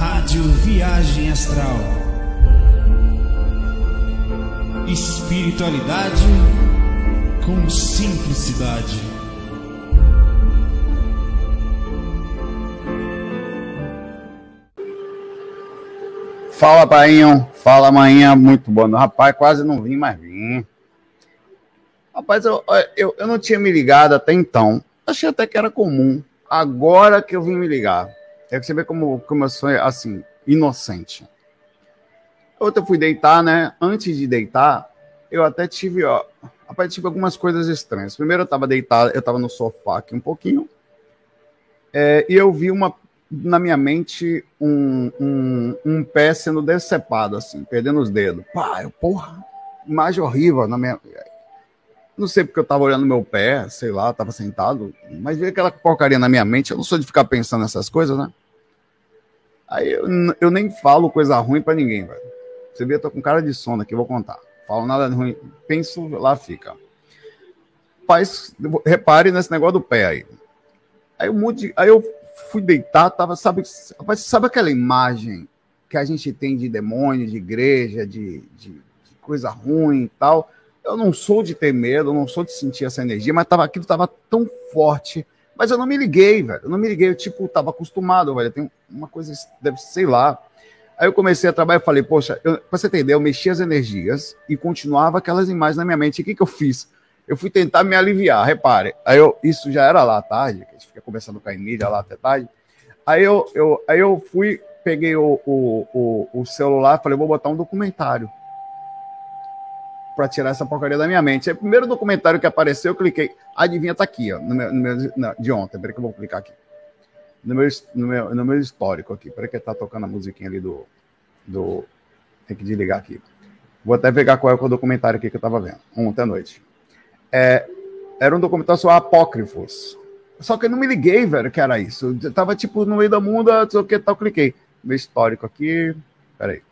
Rádio Viagem Astral. Espiritualidade com simplicidade. Fala, Painho. Fala, manhã. Muito bom. Rapaz, quase não vim, mas vim. Rapaz, eu, eu, eu não tinha me ligado até então. Achei até que era comum. Agora que eu vim me ligar. É que você vê como, como eu sou, assim, inocente. Outra eu fui deitar, né? Antes de deitar, eu até tive, ó, rapaz, tive algumas coisas estranhas. Primeiro eu tava deitado, eu tava no sofá aqui um pouquinho, é, e eu vi uma, na minha mente, um, um, um pé sendo decepado, assim, perdendo os dedos. Pá, eu, porra, imagem horrível na minha... Não sei porque eu tava olhando meu pé, sei lá, tava sentado, mas veio aquela porcaria na minha mente. Eu não sou de ficar pensando nessas coisas, né? Aí eu, eu nem falo coisa ruim para ninguém, velho. Você vê, eu tô com cara de sono aqui, vou contar. Falo nada ruim, penso, lá fica. Paz, repare nesse negócio do pé aí. Aí, um monte aí eu fui deitar, tava, sabe, sabe aquela imagem que a gente tem de demônio, de igreja, de, de, de coisa ruim e tal. Eu não sou de ter medo, eu não sou de sentir essa energia, mas tava, aquilo estava tão forte mas eu não me liguei, velho. Eu não me liguei. Eu, tipo, tava acostumado, velho. Tem uma coisa, deve sei lá. Aí eu comecei a trabalhar e falei, poxa, eu, pra você entender, eu mexi as energias e continuava aquelas imagens na minha mente. E o que, que eu fiz? Eu fui tentar me aliviar, repare. Aí eu, isso já era lá à tarde, a gente fica conversando com a Emília lá até tarde. Aí eu, eu, aí eu fui, peguei o, o, o, o celular, falei, vou botar um documentário para tirar essa porcaria da minha mente. Aí, o primeiro documentário que apareceu, eu cliquei. Adivinha, tá aqui, ó, no meu, no meu não, de ontem. Peraí que eu vou clicar aqui. No meu, no meu, no meu histórico aqui. Peraí que tá tocando a musiquinha ali do, do. Tem que desligar aqui. Vou até pegar qual é o documentário aqui que eu tava vendo, ontem à noite. É, era um documentário sobre apócrifos. Só que eu não me liguei, velho, que era isso. Eu tava tipo no meio da mundo, não sei o que, tal, cliquei. Meu histórico aqui. Peraí.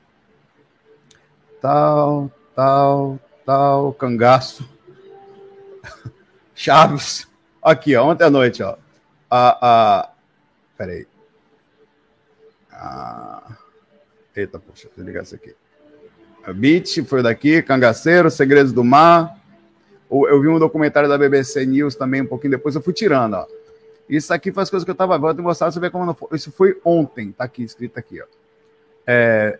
Tal, tal, tal, cangaço, Chaves. Aqui, ó, ontem à noite, ó. A, a... Peraí. A... Eita, poxa, deixa eu ligar isso aqui. A Beat foi daqui, Cangaceiro, Segredos do Mar. Eu vi um documentário da BBC News também, um pouquinho depois, eu fui tirando, ó. Isso aqui faz coisas que eu tava vendo, mostrar, você vê como não foi. Isso foi ontem, tá aqui, escrito aqui, ó. É,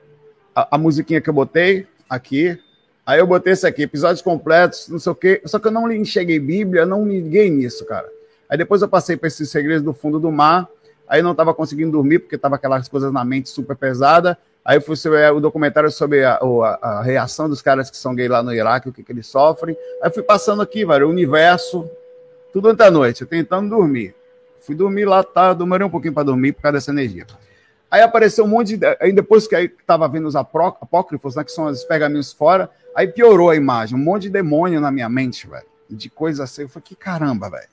a, a musiquinha que eu botei aqui, Aí eu botei esse aqui, episódios completos, não sei o quê. Só que eu não enxerguei Bíblia, não liguei nisso, cara. Aí depois eu passei para esses segredos do fundo do mar. Aí não estava conseguindo dormir, porque tava aquelas coisas na mente super pesada. Aí fui sobre o documentário sobre a, a, a, reação dos caras que são gay lá no Iraque, o que, que eles sofrem. Aí fui passando aqui, velho, o universo, tudo ontem à noite, tentando dormir. Fui dormir lá, tá, demorei um pouquinho para dormir por causa dessa energia. Aí apareceu um monte de. Aí depois que aí tava vendo os apócrifos, né, que são os pergaminhos fora, Aí piorou a imagem, um monte de demônio na minha mente, velho. De coisa assim. Eu falei, que caramba, velho.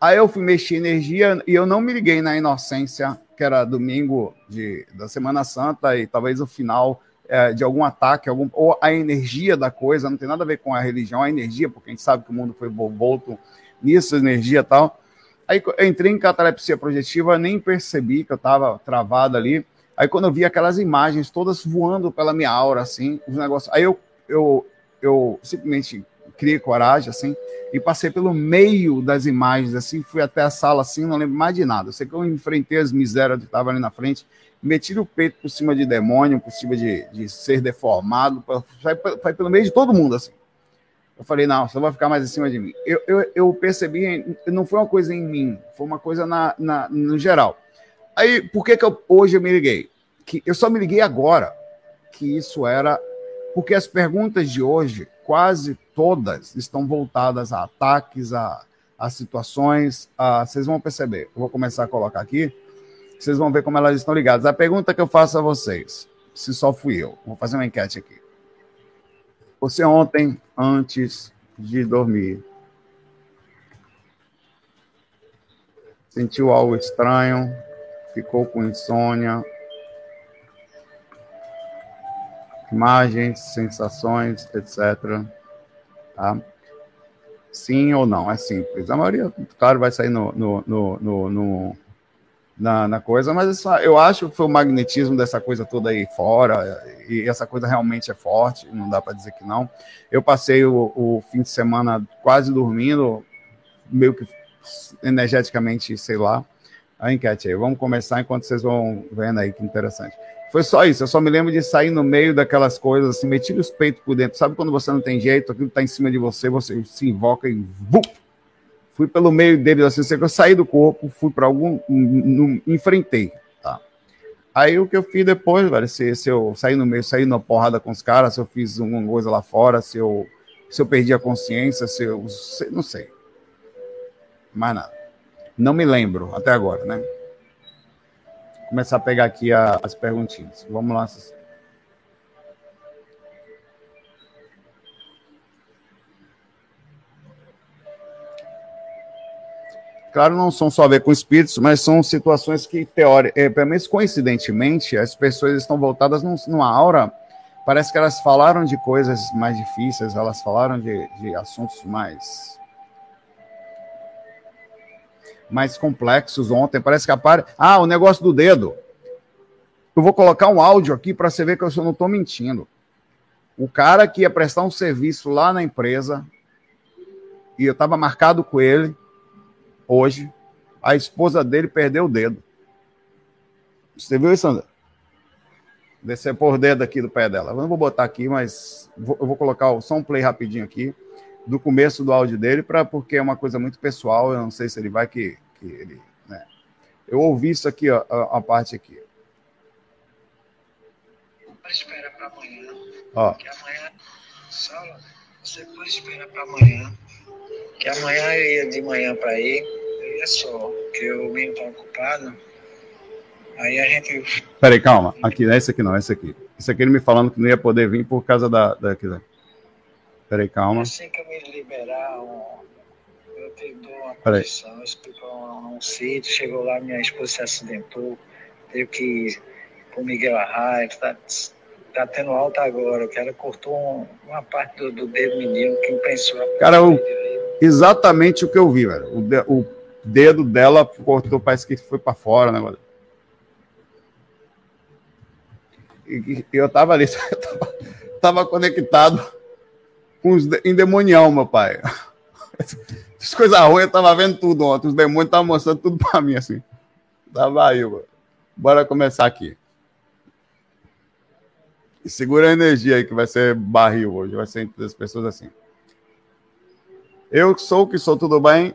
Aí eu fui mexer energia e eu não me liguei na inocência, que era domingo de, da Semana Santa e talvez o final é, de algum ataque, algum, ou a energia da coisa, não tem nada a ver com a religião, a energia, porque a gente sabe que o mundo foi volto nisso, energia e tal. Aí eu entrei em catalepsia projetiva, nem percebi que eu estava travado ali. Aí quando eu vi aquelas imagens todas voando pela minha aura, assim, os negócios. Aí eu eu, eu simplesmente criei coragem, assim, e passei pelo meio das imagens, assim, fui até a sala, assim, não lembro mais de nada. Eu sei que eu enfrentei as misérias que estavam ali na frente, meti o peito por cima de demônio, por cima de, de ser deformado, foi pelo meio de todo mundo, assim. Eu falei, não, você vai ficar mais em cima de mim. Eu, eu, eu percebi, não foi uma coisa em mim, foi uma coisa na, na, no geral. Aí, por que, que eu, hoje eu me liguei? Que eu só me liguei agora que isso era porque as perguntas de hoje, quase todas, estão voltadas a ataques, a, a situações. A, vocês vão perceber. Eu vou começar a colocar aqui. Vocês vão ver como elas estão ligadas. A pergunta que eu faço a vocês, se só fui eu, vou fazer uma enquete aqui. Você ontem, antes de dormir, sentiu algo estranho, ficou com insônia, imagens, sensações, etc. Tá? Sim ou não, é simples. A maioria, claro, vai sair no, no, no, no, na, na coisa, mas eu acho que foi o magnetismo dessa coisa toda aí fora, e essa coisa realmente é forte, não dá para dizer que não. Eu passei o, o, fim de semana quase dormindo, meio que energeticamente, sei lá. A enquete aí, vamos começar enquanto vocês vão vendo aí, que interessante. Foi só isso, eu só me lembro de sair no meio daquelas coisas, assim, meti os peitos por dentro. Sabe quando você não tem jeito, aquilo tá em cima de você, você se invoca e vum, fui pelo meio deles, assim, eu saí do corpo, fui para algum. No, enfrentei. Tá? Aí o que eu fiz depois, velho, se, se eu saí no meio, saí na porrada com os caras, se eu fiz alguma coisa lá fora, se eu, se eu perdi a consciência, se eu. Se, não sei. Mais nada. Não me lembro até agora, né? Começar a pegar aqui a, as perguntinhas. Vamos lá. Claro, não são só a ver com espíritos, mas são situações que, teóricamente, é, pelo menos coincidentemente, as pessoas estão voltadas num, numa aura. Parece que elas falaram de coisas mais difíceis, elas falaram de, de assuntos mais mais complexos ontem. Parece que apare... Ah, o negócio do dedo. Eu vou colocar um áudio aqui para você ver que eu não estou mentindo. O cara que ia prestar um serviço lá na empresa, e eu estava marcado com ele, hoje, a esposa dele perdeu o dedo. Você viu isso, André? Descer por dedo aqui do pé dela. Eu não vou botar aqui, mas eu vou colocar só um play rapidinho aqui do começo do áudio dele, pra, porque é uma coisa muito pessoal. Eu não sei se ele vai que, que ele. Né? Eu ouvi isso aqui, ó, a, a parte aqui. Espera para amanhã. Ó. Que amanhã, você pode esperar para amanhã que amanhã eu ia de manhã para ir, eu ia só, que o menino tá ocupado. Aí a gente. Peraí, calma. Aqui, não é esse aqui não, é esse aqui. Esse aqui ele me falando que não ia poder vir por causa da. da aqui, Peraí, calma. Assim que eu me liberar, eu te dou uma condição. Eu fui para um, um, sítio, chegou lá, minha esposa se acidentou, teve que ir pro Miguel Arraia, tá, tá tendo alta agora. O cara cortou um, uma parte do, do dedo menino que pensou. Cara, o, exatamente o que eu vi, velho. O, de, o dedo dela cortou, parece que foi para fora, né, mano? E, e eu tava ali, eu tava, tava conectado com os endemonião, meu pai. As coisas ruins, eu tava vendo tudo ontem. Os demônios estavam mostrando tudo para mim, assim. Tava aí, mano. Bora começar aqui. E segura a energia aí, que vai ser barril hoje. Vai ser entre as pessoas assim. Eu sou o que sou, tudo bem?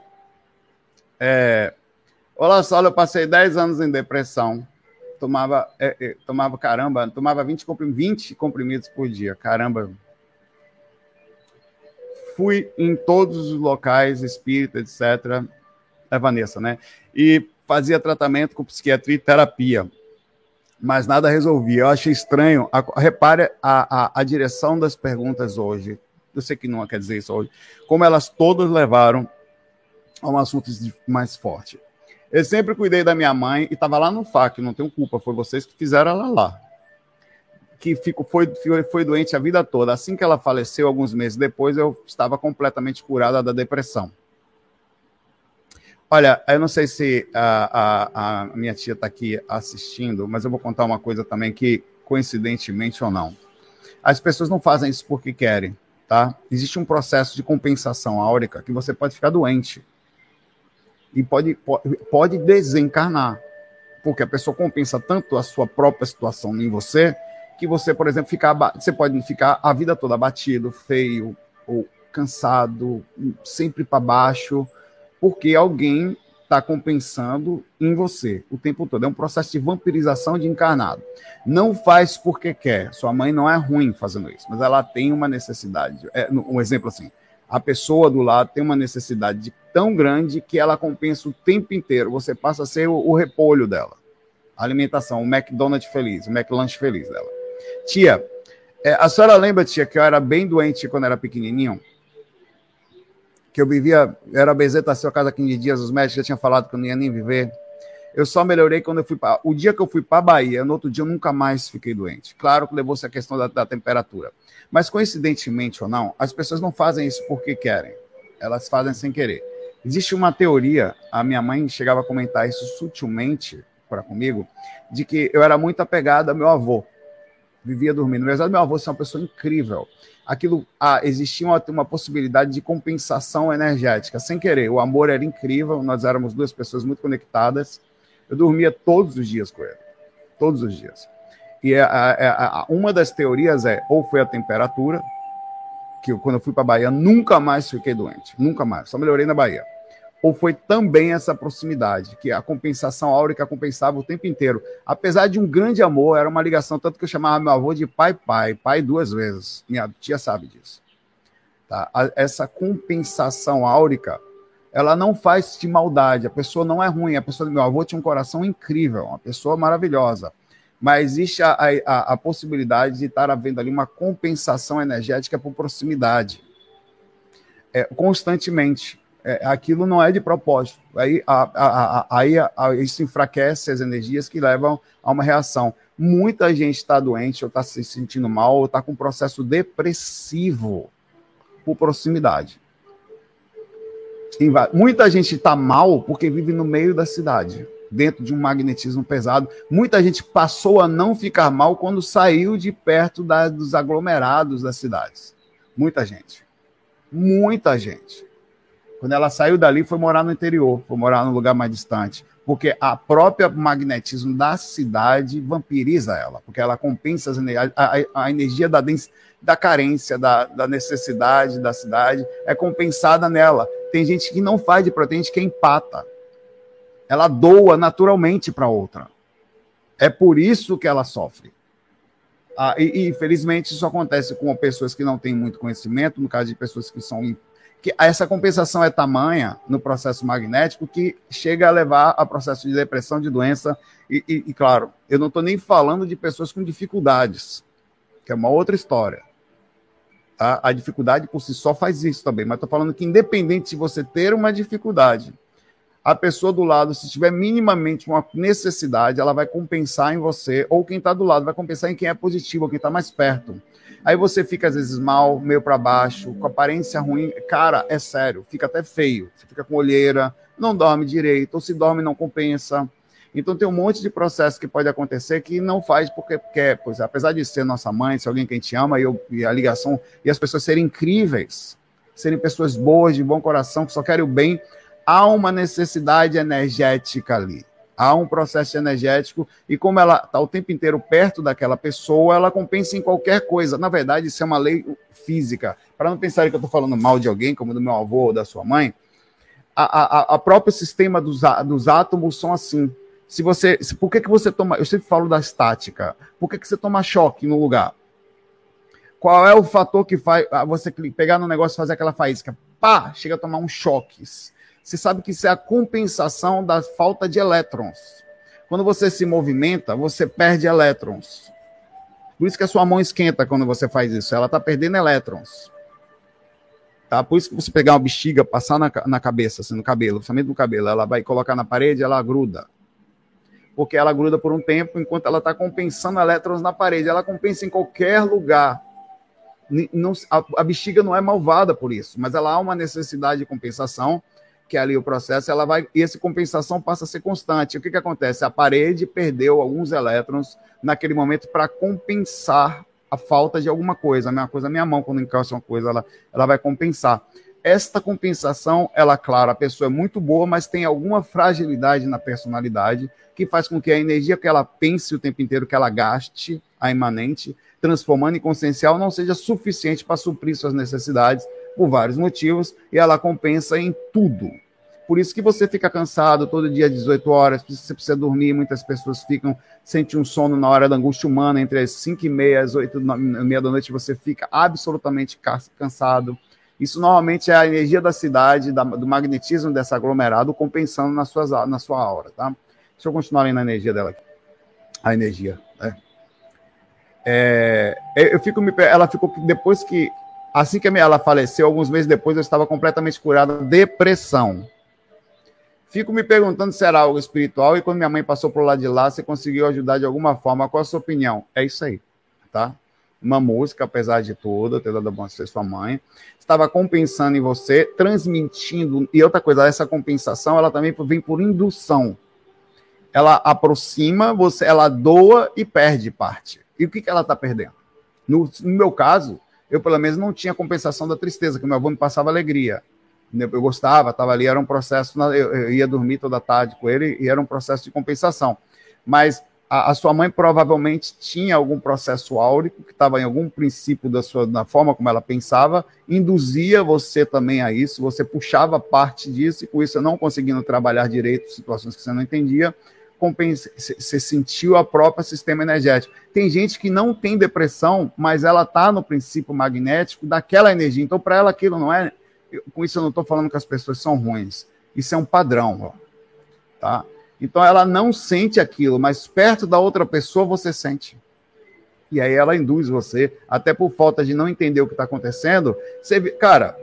É... Olá, só, eu passei 10 anos em depressão. Tomava, é, é, tomava caramba, tomava 20 comprimidos, 20 comprimidos por dia. Caramba. Fui em todos os locais, espírita, etc. É Vanessa, né? E fazia tratamento com psiquiatria e terapia. Mas nada resolvia. Eu achei estranho. A, repare a, a, a direção das perguntas hoje eu sei que não quer dizer isso hoje, como elas todas levaram a um assunto mais forte. Eu sempre cuidei da minha mãe e estava lá no FAC, não tenho culpa, foi vocês que fizeram ela lá. Que fico, foi, foi doente a vida toda. Assim que ela faleceu, alguns meses depois, eu estava completamente curada da depressão. Olha, eu não sei se a, a, a minha tia está aqui assistindo, mas eu vou contar uma coisa também que, coincidentemente ou não, as pessoas não fazem isso porque querem tá? Existe um processo de compensação áurica que você pode ficar doente e pode, pode desencarnar, porque a pessoa compensa tanto a sua própria situação em você que você, por exemplo, ficar, você pode ficar a vida toda abatido, feio ou cansado, sempre para baixo, porque alguém está compensando em você o tempo todo. É um processo de vampirização de encarnado. Não faz porque quer. Sua mãe não é ruim fazendo isso, mas ela tem uma necessidade. É, um exemplo assim: a pessoa do lado tem uma necessidade tão grande que ela compensa o tempo inteiro. Você passa a ser o, o repolho dela. A alimentação, o McDonald's feliz, o McLanche feliz dela. Tia, é, a senhora lembra, tia, que eu era bem doente quando era pequenininho? que eu vivia, era bezeta a sua casa 15 dias, os médicos já tinham falado que eu não ia nem viver. Eu só melhorei quando eu fui para. O dia que eu fui para a Bahia, no outro dia eu nunca mais fiquei doente. Claro que levou-se a questão da, da, temperatura. Mas coincidentemente ou não, as pessoas não fazem isso porque querem. Elas fazem sem querer. Existe uma teoria, a minha mãe chegava a comentar isso sutilmente, para comigo, de que eu era muito apegado ao meu avô. Vivia dormindo. Apesar do meu avô ser uma pessoa incrível, aquilo ah, existia uma, uma possibilidade de compensação energética, sem querer. O amor era incrível, nós éramos duas pessoas muito conectadas. Eu dormia todos os dias com ele. Todos os dias. E a, a, a, uma das teorias é, ou foi a temperatura, que eu, quando eu fui para a Bahia, nunca mais fiquei doente. Nunca mais. Só melhorei na Bahia ou foi também essa proximidade, que a compensação áurica compensava o tempo inteiro. Apesar de um grande amor, era uma ligação, tanto que eu chamava meu avô de pai-pai, pai duas vezes. Minha tia sabe disso. Tá? Essa compensação áurica, ela não faz de maldade, a pessoa não é ruim, a pessoa do meu avô tinha um coração incrível, uma pessoa maravilhosa. Mas existe a, a, a possibilidade de estar havendo ali uma compensação energética por proximidade. É, constantemente é, aquilo não é de propósito. Aí, a, a, aí isso enfraquece as energias que levam a uma reação. Muita gente está doente, ou está se sentindo mal, ou está com um processo depressivo por proximidade. Muita gente está mal porque vive no meio da cidade, dentro de um magnetismo pesado. Muita gente passou a não ficar mal quando saiu de perto da, dos aglomerados das cidades. Muita gente. Muita gente. Quando ela saiu dali, foi morar no interior, foi morar num lugar mais distante. Porque a própria magnetismo da cidade vampiriza ela, porque ela compensa as, a, a, energia da, da carência, da, da, necessidade da cidade, é compensada nela. Tem gente que não faz de proteína, que empata. Ela doa naturalmente para outra. É por isso que ela sofre. Ah, e, e, infelizmente, isso acontece com pessoas que não têm muito conhecimento, no caso de pessoas que são que essa compensação é tamanha no processo magnético que chega a levar a processo de depressão, de doença. E, e, e claro, eu não estou nem falando de pessoas com dificuldades, que é uma outra história. Tá? A dificuldade por si só faz isso também, mas estou falando que, independente de você ter uma dificuldade, a pessoa do lado, se tiver minimamente uma necessidade, ela vai compensar em você, ou quem está do lado vai compensar em quem é positivo, ou quem está mais perto. Aí você fica às vezes mal, meio para baixo, com aparência ruim. Cara, é sério, fica até feio. Você fica com olheira, não dorme direito, ou se dorme não compensa. Então tem um monte de processo que pode acontecer que não faz porque quer, pois apesar de ser nossa mãe, ser alguém que a gente ama e, eu, e a ligação e as pessoas serem incríveis, serem pessoas boas de bom coração que só querem o bem, há uma necessidade energética ali há um processo energético e como ela está o tempo inteiro perto daquela pessoa, ela compensa em qualquer coisa. Na verdade, isso é uma lei física. Para não pensarem que eu estou falando mal de alguém, como do meu avô ou da sua mãe, a, a, a próprio sistema dos, dos átomos são assim. Se você, se, por que, que você toma? Eu sempre falo da estática. Por que, que você toma choque no lugar? Qual é o fator que faz ah, você pegar no negócio e fazer aquela faísca? Pá, chega a tomar um choque você sabe que isso é a compensação da falta de elétrons. Quando você se movimenta, você perde elétrons. Por isso que a sua mão esquenta quando você faz isso. Ela está perdendo elétrons. Tá? Por isso que você pegar uma bexiga, passar na, na cabeça, assim, no cabelo, principalmente no cabelo, ela vai colocar na parede, ela gruda. Porque ela gruda por um tempo enquanto ela está compensando elétrons na parede. Ela compensa em qualquer lugar. Não, a, a bexiga não é malvada por isso, mas ela há uma necessidade de compensação que é ali o processo, ela vai e essa compensação passa a ser constante. O que, que acontece? A parede perdeu alguns elétrons naquele momento para compensar a falta de alguma coisa. A mesma coisa, minha mão, quando encaixa uma coisa, ela, ela vai compensar. Esta compensação, ela, claro, a pessoa é muito boa, mas tem alguma fragilidade na personalidade que faz com que a energia que ela pense o tempo inteiro, que ela gaste, a imanente, transformando em consciencial, não seja suficiente para suprir suas necessidades por vários motivos e ela compensa em tudo. Por isso que você fica cansado todo dia às 18 horas, você precisa dormir, muitas pessoas ficam, sentem um sono na hora da angústia humana, entre as 5 e meia, as 8 e meia da noite, você fica absolutamente cansado. Isso normalmente é a energia da cidade, da, do magnetismo desse aglomerado compensando nas suas, na sua aura, tá? Deixa eu continuar lendo a energia dela aqui. A energia, né? É, eu fico me, ela ficou depois que assim que ela faleceu, alguns meses depois eu estava completamente curada depressão. Fico me perguntando se era algo espiritual e quando minha mãe passou por lá de lá, você conseguiu ajudar de alguma forma. Qual a sua opinião? É isso aí, tá? Uma música, apesar de tudo, ter dado bom ser sua mãe, estava compensando em você, transmitindo. E outra coisa, essa compensação, ela também vem por indução. ela aproxima, você, ela doa e perde parte. E o que, que ela está perdendo? No, no, meu caso, eu pelo menos não tinha compensação da tristeza, que meu avô me passava alegria. Eu gostava, estava ali, era um processo, eu, eu ia dormir toda tarde com ele e era um processo de compensação. Mas a, a, sua mãe provavelmente tinha algum processo áurico que estava em algum princípio da sua da forma como ela pensava, induzia você também a isso, você puxava parte disso e com isso não conseguindo trabalhar direito situações que você não entendia, você sentiu a própria sistema energético. Tem gente que não tem depressão, mas ela está no princípio magnético daquela energia. Então, para ela, aquilo não é. Com isso, eu não estou falando que as pessoas são ruins. Isso é um padrão. Ó, tá? Então, ela não sente aquilo, mas perto da outra pessoa você sente. E aí ela induz você, até por falta de não entender o que está acontecendo. Você cara,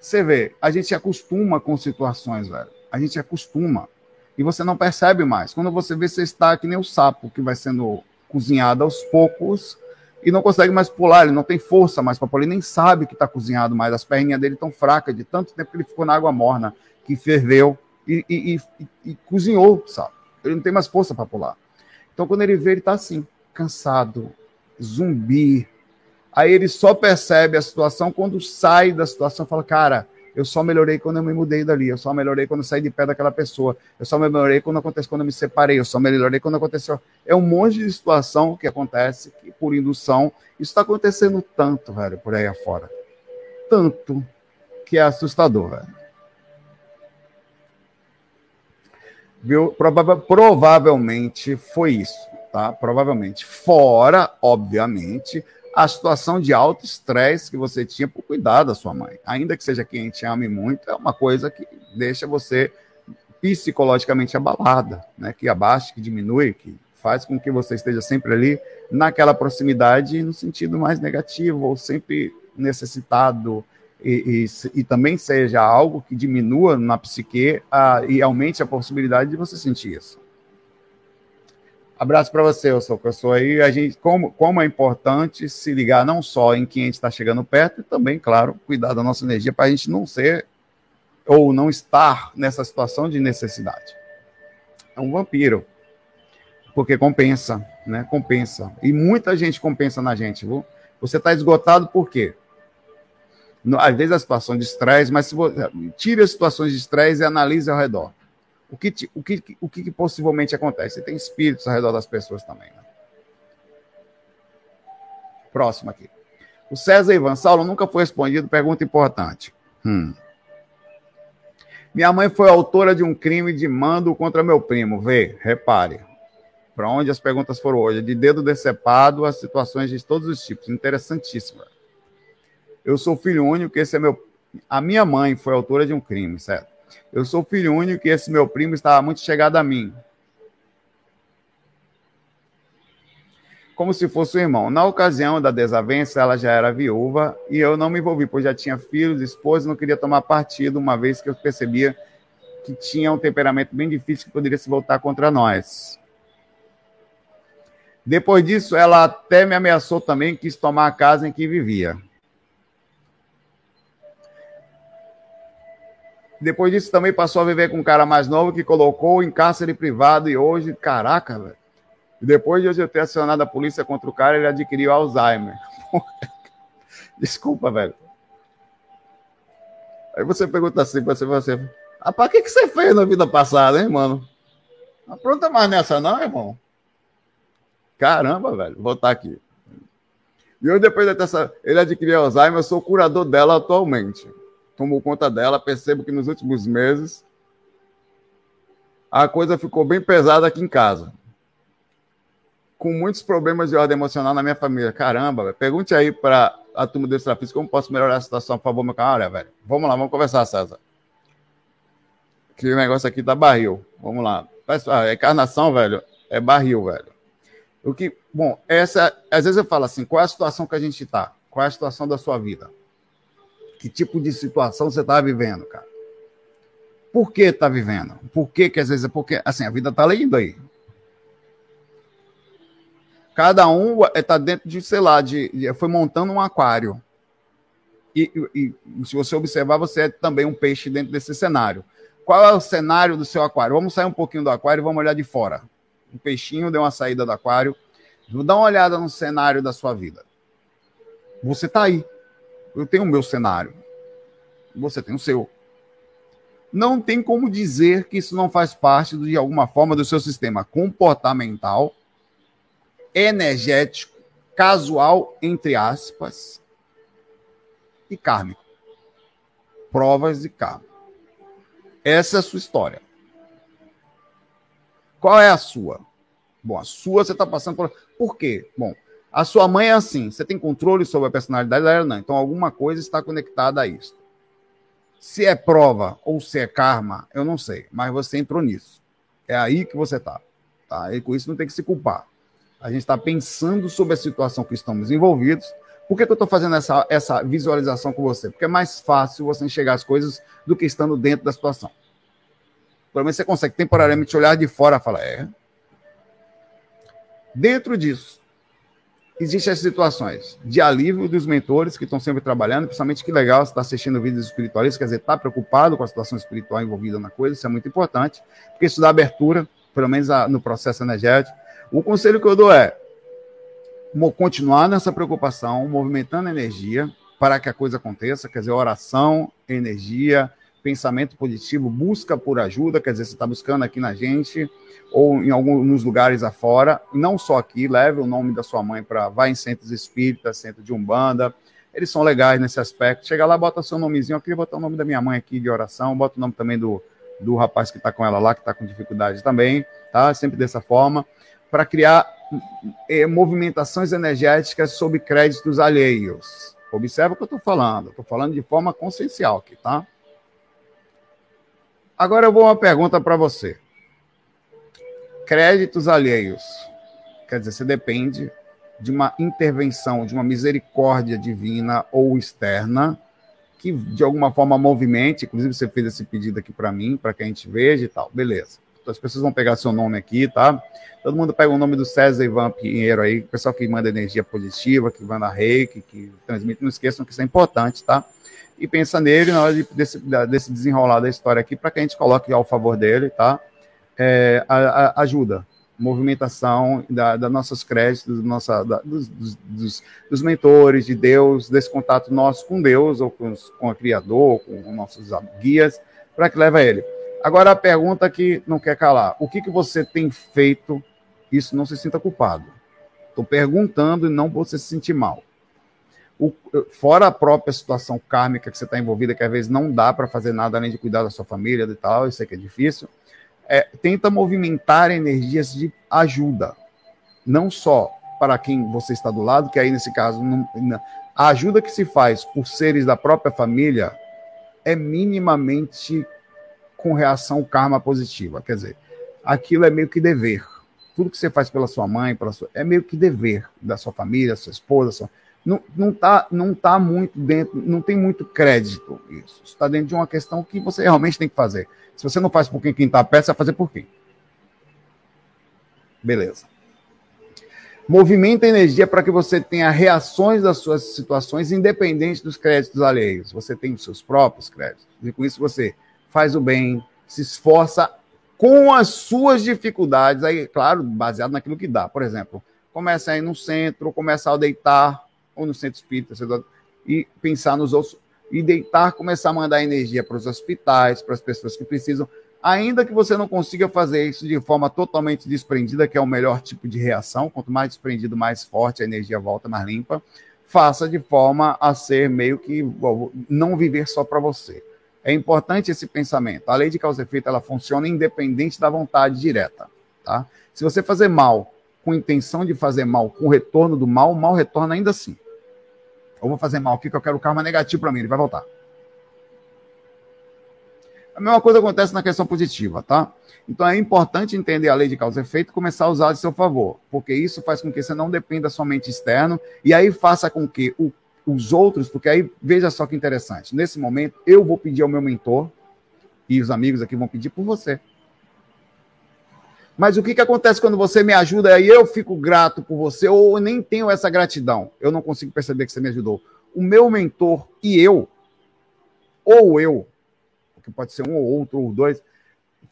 você vê, a gente acostuma com situações, velho. A gente acostuma e você não percebe mais. Quando você vê, você está que nem o sapo que vai sendo cozinhado aos poucos e não consegue mais pular, ele não tem força mais para pular, ele nem sabe que está cozinhado mais, as perninhas dele estão fracas de tanto tempo que ele ficou na água morna, que ferveu e, e, e, e cozinhou, sabe? Ele não tem mais força para pular. Então, quando ele vê, ele está assim, cansado, zumbi. Aí ele só percebe a situação quando sai da situação fala, cara, eu só melhorei quando eu me mudei dali. Eu só melhorei quando saí de pé daquela pessoa. Eu só melhorei quando aconteceu quando eu me separei. Eu só melhorei quando aconteceu. É um monte de situação que acontece que, por indução. Isso está acontecendo tanto, velho, por aí afora. Tanto que é assustador, velho. Viu? Prova provavelmente foi isso, tá? Provavelmente. Fora, obviamente, a situação de alto estresse que você tinha por cuidar da sua mãe. Ainda que seja quem te ame muito, é uma coisa que deixa você psicologicamente abalada, né? que abaixa, que diminui, que faz com que você esteja sempre ali naquela proximidade no sentido mais negativo, ou sempre necessitado, e, e, e também seja algo que diminua na psique a, e aumente a possibilidade de você sentir isso. Abraço para você, eu sou o sou aí. A gente, como, como é importante se ligar não só em quem a gente está chegando perto, e também, claro, cuidar da nossa energia para a gente não ser ou não estar nessa situação de necessidade. É um vampiro. Porque compensa, né? Compensa. E muita gente compensa na gente, viu? Você está esgotado por quê? Às vezes a situação de estresse, mas se você, tire as situações de estresse e analise ao redor o que, o que, o que possivelmente acontece? Tem espíritos ao redor das pessoas também. Né? Próximo aqui. O César Ivan Saulo nunca foi respondido. Pergunta importante. Hum. Minha mãe foi autora de um crime de mando contra meu primo. Vê, repare. Para onde as perguntas foram hoje? De dedo decepado a situações de todos os tipos. Interessantíssimo. Eu sou filho único, esse é meu. A minha mãe foi autora de um crime, certo? Eu sou filho único e esse meu primo estava muito chegado a mim. Como se fosse o irmão. Na ocasião da desavença, ela já era viúva e eu não me envolvi, pois já tinha filhos, esposa e não queria tomar partido, uma vez que eu percebia que tinha um temperamento bem difícil que poderia se voltar contra nós. Depois disso, ela até me ameaçou também, quis tomar a casa em que vivia. Depois disso, também passou a viver com um cara mais novo que colocou em cárcere privado e hoje, caraca, velho. Depois de eu ter acionado a polícia contra o cara, ele adquiriu Alzheimer. Desculpa, velho. Aí você pergunta assim pra você, ah, pra que, que você fez na vida passada, hein, mano? Não pronta mais nessa, não, irmão. Caramba, velho, vou estar aqui. E hoje, depois dessa. Ele adquiriu Alzheimer, eu sou curador dela atualmente tomou conta dela. Percebo que nos últimos meses a coisa ficou bem pesada aqui em casa. Com muitos problemas de ordem emocional na minha família. Caramba, véio. pergunte aí para a turma do extrafísico como posso melhorar a situação, por favor, meu cara. velho. Vamos lá, vamos conversar, César. Que o negócio aqui tá barril. Vamos lá. A encarnação, velho, é barril, velho. O que, bom, essa, às vezes eu falo assim, qual é a situação que a gente tá? Qual é a situação da sua vida? Que tipo de situação você está vivendo, cara? Por que está vivendo? Por que que às vezes é porque, assim, a vida está indo aí. Cada um está dentro de, sei lá, de, de, foi montando um aquário. E, e, e, se você observar, você é também um peixe dentro desse cenário. qual é o cenário do seu aquário? Vamos sair um pouquinho do aquário e vamos olhar de fora. Um peixinho deu uma saída do aquário. Dá uma olhada no cenário da sua vida. Você está aí. Eu tenho o meu cenário. Você tem o seu. Não tem como dizer que isso não faz parte, de alguma forma, do seu sistema comportamental, energético, casual, entre aspas, e kármico. Provas de karma. Essa é a sua história. Qual é a sua? Bom, a sua você está passando por. Por quê? Bom, a sua mãe é assim. Você tem controle sobre a personalidade dela? Não. Então, alguma coisa está conectada a isso. Se é prova ou se é karma, eu não sei. Mas você entrou nisso. É aí que você está. Tá? E com isso não tem que se culpar. A gente está pensando sobre a situação que estamos envolvidos por que, que eu estou fazendo essa, essa visualização com você? Porque é mais fácil você enxergar as coisas do que estando dentro da situação. Pelo menos você consegue temporariamente olhar de fora e falar, é. Dentro disso, existem as situações de alívio dos mentores que estão sempre trabalhando, principalmente que legal você está assistindo vídeos espiritualistas, quer dizer, está preocupado com a situação espiritual envolvida na coisa, isso é muito importante, porque isso dá abertura, pelo menos no processo energético. O conselho que eu dou é, continuar nessa preocupação, movimentando energia para que a coisa aconteça, quer dizer, oração, energia, pensamento positivo, busca por ajuda, quer dizer, você está buscando aqui na gente ou em alguns lugares afora, não só aqui, leve o nome da sua mãe para, vai em centros espíritas, centro de Umbanda, eles são legais nesse aspecto, chega lá, bota seu nomezinho, eu queria botar o nome da minha mãe aqui de oração, bota o nome também do, do rapaz que está com ela lá, que está com dificuldade também, tá, sempre dessa forma, para criar é, movimentações energéticas sob créditos alheios. Observa o que eu estou falando. Estou falando de forma consciencial aqui, tá? Agora eu vou uma pergunta para você. Créditos alheios. Quer dizer, você depende de uma intervenção, de uma misericórdia divina ou externa que de alguma forma movimente, inclusive você fez esse pedido aqui para mim, para que a gente veja e tal. Beleza as pessoas vão pegar seu nome aqui, tá? Todo mundo pega o nome do César Ivan Pinheiro aí, pessoal que manda energia positiva, que manda reiki, que transmite, não esqueçam que isso é importante, tá? E pensa nele na hora de, desse, desse desenrolar da história aqui, para que a gente coloque ao favor dele, tá? É, a, a, ajuda, movimentação da, da nossos créditos, nossa, da, dos, dos, dos, mentores, de Deus, desse contato nosso com Deus, ou com, os, com o Criador, com nossos guias, para que leve a ele. Agora a pergunta que não quer calar: o que, que você tem feito? Isso não se sinta culpado. Estou perguntando e não você se sentir mal. O, fora a própria situação kármica que você está envolvida, que às vezes não dá para fazer nada além de cuidar da sua família e tal, eu sei que é difícil. É, tenta movimentar energias de ajuda, não só para quem você está do lado, que aí nesse caso não, a ajuda que se faz por seres da própria família é minimamente com reação karma positiva. Quer dizer, aquilo é meio que dever. Tudo que você faz pela sua mãe, pela sua, é meio que dever da sua família, sua esposa, sua, não, não, tá, não tá muito dentro, não tem muito crédito isso. Está dentro de uma questão que você realmente tem que fazer. Se você não faz por quem está perto, você vai fazer por quem? Beleza. Movimenta energia para que você tenha reações das suas situações independente dos créditos alheios. Você tem os seus próprios créditos. E com isso você faz o bem, se esforça com as suas dificuldades, aí, claro, baseado naquilo que dá. Por exemplo, começa a ir no centro, começar a deitar, ou no centro espírita, e pensar nos outros, e deitar, começar a mandar energia para os hospitais, para as pessoas que precisam, ainda que você não consiga fazer isso de forma totalmente desprendida, que é o melhor tipo de reação, quanto mais desprendido, mais forte a energia volta, mais limpa, faça de forma a ser meio que não viver só para você. É importante esse pensamento. A lei de causa e efeito ela funciona independente da vontade direta. Tá? Se você fazer mal com intenção de fazer mal, com retorno do mal, o mal retorna ainda assim. Eu vou fazer mal aqui que eu quero karma negativo para mim, ele vai voltar. A mesma coisa acontece na questão positiva, tá? Então é importante entender a lei de causa e efeito e começar a usar de seu favor, porque isso faz com que você não dependa somente externo e aí faça com que o os outros, porque aí veja só que interessante. Nesse momento, eu vou pedir ao meu mentor, e os amigos aqui vão pedir por você. Mas o que, que acontece quando você me ajuda e eu fico grato por você, ou eu nem tenho essa gratidão? Eu não consigo perceber que você me ajudou. O meu mentor e eu, ou eu, que pode ser um ou outro ou dois,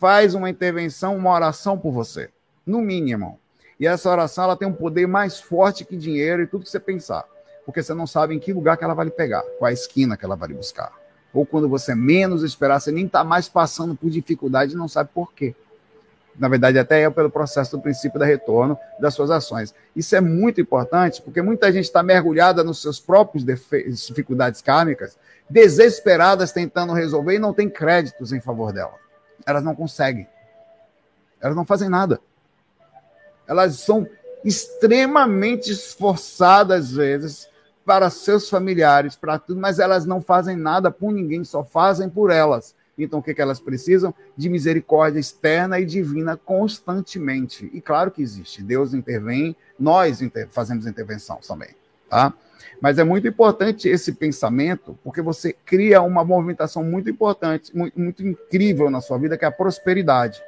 faz uma intervenção, uma oração por você, no mínimo. E essa oração ela tem um poder mais forte que dinheiro e tudo que você pensar, porque você não sabe em que lugar que ela vai lhe pegar, qual a esquina que ela vai lhe buscar. Ou quando você menos esperar, você nem está mais passando por dificuldade e não sabe por quê na verdade, até é pelo processo do princípio da retorno das suas ações. Isso é muito importante, porque muita gente está mergulhada nos seus próprios dificuldades kármicas, desesperadas tentando resolver e não tem créditos em favor dela. Elas não conseguem. Elas não fazem nada. Elas são extremamente esforçadas, às vezes, para seus familiares, para tudo, mas elas não fazem nada por ninguém, só fazem por elas. Então, o que, que elas precisam? De misericórdia externa e divina constantemente. E claro que existe. Deus intervém, nós inter fazemos intervenção também. Tá? Mas é muito importante esse pensamento, porque você cria uma movimentação muito importante, muito, muito incrível na sua vida, que é a prosperidade.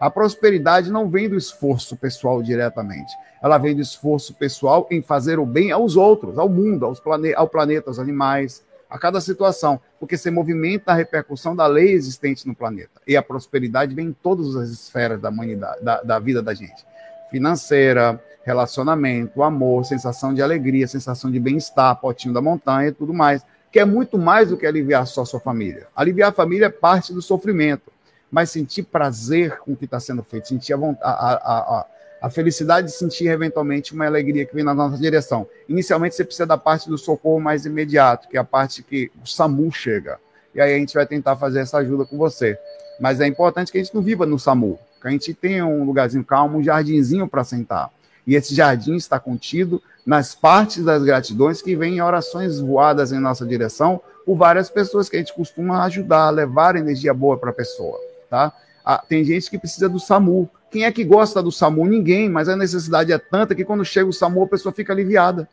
A prosperidade não vem do esforço pessoal diretamente. Ela vem do esforço pessoal em fazer o bem aos outros, ao mundo, aos plane ao planeta, aos animais, a cada situação, porque você movimenta a repercussão da lei existente no planeta. E a prosperidade vem em todas as esferas da humanidade, da, da vida da gente. Financeira, relacionamento, amor, sensação de alegria, sensação de bem-estar, potinho da montanha e tudo mais, que é muito mais do que aliviar só a sua família. Aliviar a família é parte do sofrimento, mas sentir prazer com o que está sendo feito, sentir a, a, a, a felicidade de sentir eventualmente uma alegria que vem na nossa direção. Inicialmente você precisa da parte do socorro mais imediato, que é a parte que o SAMU chega. E aí a gente vai tentar fazer essa ajuda com você. Mas é importante que a gente não viva no SAMU, que a gente tenha um lugarzinho calmo, um jardinzinho para sentar. E esse jardim está contido nas partes das gratidões que vêm em orações voadas em nossa direção por várias pessoas que a gente costuma ajudar, levar energia boa para a pessoa, tá? Ah, tem gente que precisa do SAMU, quem é que gosta do SAMU? Ninguém, mas a necessidade é tanta que quando chega o SAMU a pessoa fica aliviada.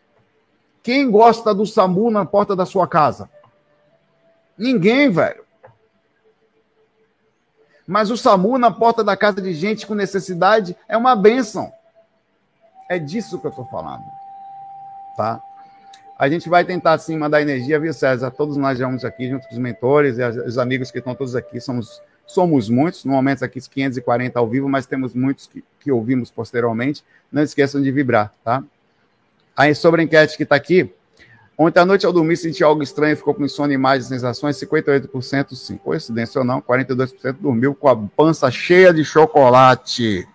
Quem gosta do SAMU na porta da sua casa? Ninguém, velho. Mas o SAMU na porta da casa de gente com necessidade é uma benção. É disso que eu estou falando. Tá? A gente vai tentar, sim, mandar energia, viu, César? Todos nós vamos aqui, junto com os mentores e os amigos que estão todos aqui, somos Somos muitos, no momento aqui 540 ao vivo, mas temos muitos que, que ouvimos posteriormente. Não esqueçam de vibrar, tá? Aí sobre a enquete que está aqui, Ontem à noite ao dormir senti algo estranho, ficou com sono, imagens, sensações, 58% sim. Coincidência ou não, 42% dormiu com a pança cheia de chocolate.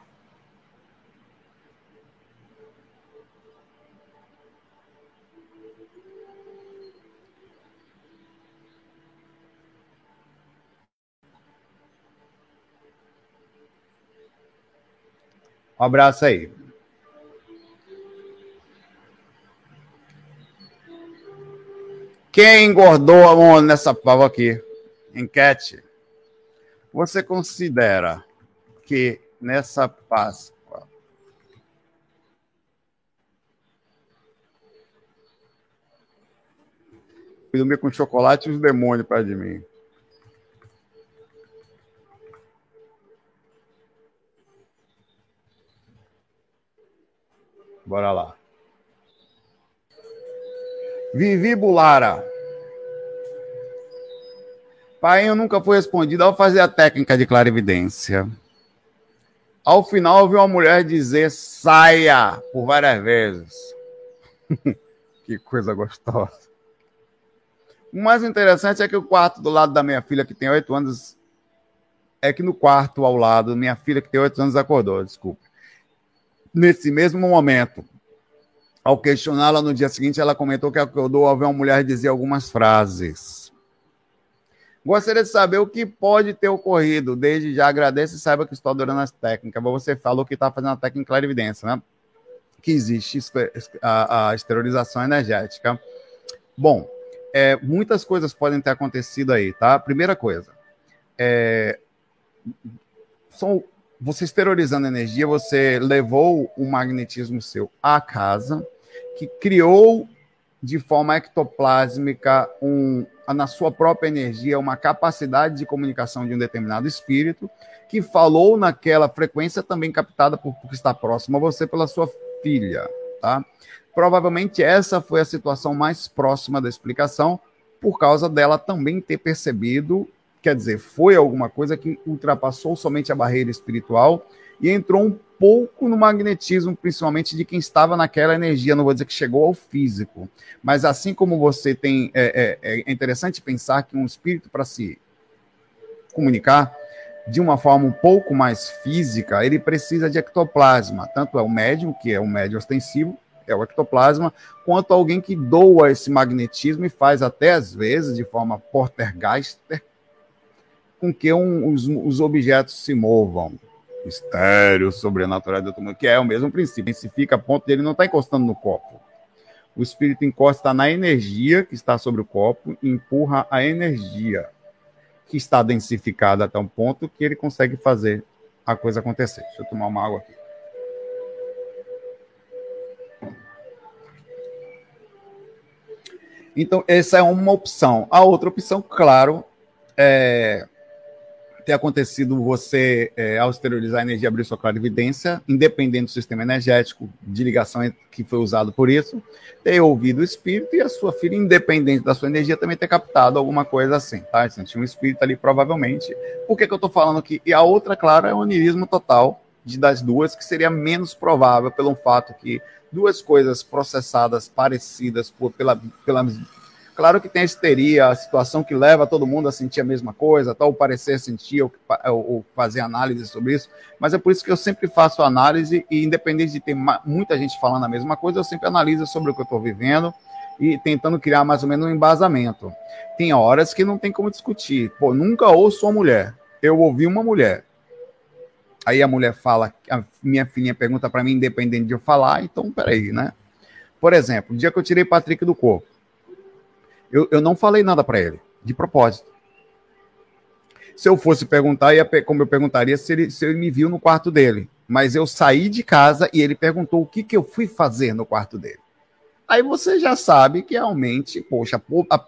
Um abraço aí. Quem engordou a mão nessa prova aqui? Enquete. Você considera que nessa Páscoa dormir com chocolate e os demônios perto de mim. Bora lá. Vivi Bulara. Pai, eu nunca fui respondido ao fazer a técnica de clarividência. Ao final, ouvi uma mulher dizer saia por várias vezes. que coisa gostosa. O mais interessante é que o quarto do lado da minha filha, que tem oito anos, é que no quarto ao lado, minha filha, que tem oito anos, acordou, desculpa. Nesse mesmo momento, ao questioná-la no dia seguinte, ela comentou que acordou ao ver uma mulher dizer algumas frases. Gostaria de saber o que pode ter ocorrido. Desde já agradeço e saiba que estou adorando as técnicas. Você falou que está fazendo a técnica de evidência, né? Que existe a, a esterilização energética. Bom, é, muitas coisas podem ter acontecido aí, tá? Primeira coisa, é, são você exteriorizando energia, você levou o magnetismo seu à casa, que criou de forma ectoplásmica um, na sua própria energia uma capacidade de comunicação de um determinado espírito que falou naquela frequência também captada por, por estar próximo a você pela sua filha, tá? Provavelmente essa foi a situação mais próxima da explicação por causa dela também ter percebido quer dizer, foi alguma coisa que ultrapassou somente a barreira espiritual e entrou um pouco no magnetismo, principalmente de quem estava naquela energia. Não vou dizer que chegou ao físico, mas assim como você tem. É, é, é interessante pensar que um espírito, para se comunicar de uma forma um pouco mais física, ele precisa de ectoplasma. Tanto é o médium, que é o médium ostensivo, é o ectoplasma, quanto alguém que doa esse magnetismo e faz até às vezes de forma portergeister com que um, os, os, objetos se movam. Mistério sobrenatural outro mundo, que é o mesmo princípio. Se fica a ponto dele não estar tá encostando no copo. O espírito encosta na energia que está sobre o copo e empurra a energia que está densificada até um ponto que ele consegue fazer a coisa acontecer. Deixa eu tomar uma água aqui. Então, essa é uma opção. A outra opção, claro, é ter acontecido você, é, ao esterilizar a energia, abrir sua clarividência, independente do sistema energético de ligação que foi usado por isso, ter ouvido o espírito e a sua filha, independente da sua energia, também ter captado alguma coisa assim, tá? Sentir um espírito ali, provavelmente. Por que, que eu estou falando aqui? E a outra, claro, é o onirismo total de, das duas, que seria menos provável pelo fato que duas coisas processadas parecidas por, pela, pela Claro que tem a histeria, a situação que leva todo mundo a sentir a mesma coisa, tal, parecer sentir ou, ou, fazer análise sobre isso, mas é por isso que eu sempre faço análise e, independente de ter muita gente falando a mesma coisa, eu sempre analiso sobre o que eu estou vivendo e tentando criar mais ou menos um embasamento. Tem horas que não tem como discutir. Pô, nunca ouço uma mulher. Eu ouvi uma mulher. Aí a mulher fala, a minha filhinha pergunta para mim, independente de eu falar, então peraí, né? Por exemplo, o dia que eu tirei Patrick do corpo, eu, eu não falei nada para ele, de propósito. Se eu fosse perguntar, ia, como eu perguntaria se ele, se ele me viu no quarto dele. Mas eu saí de casa e ele perguntou o que, que eu fui fazer no quarto dele. Aí você já sabe que realmente, poxa, a, a,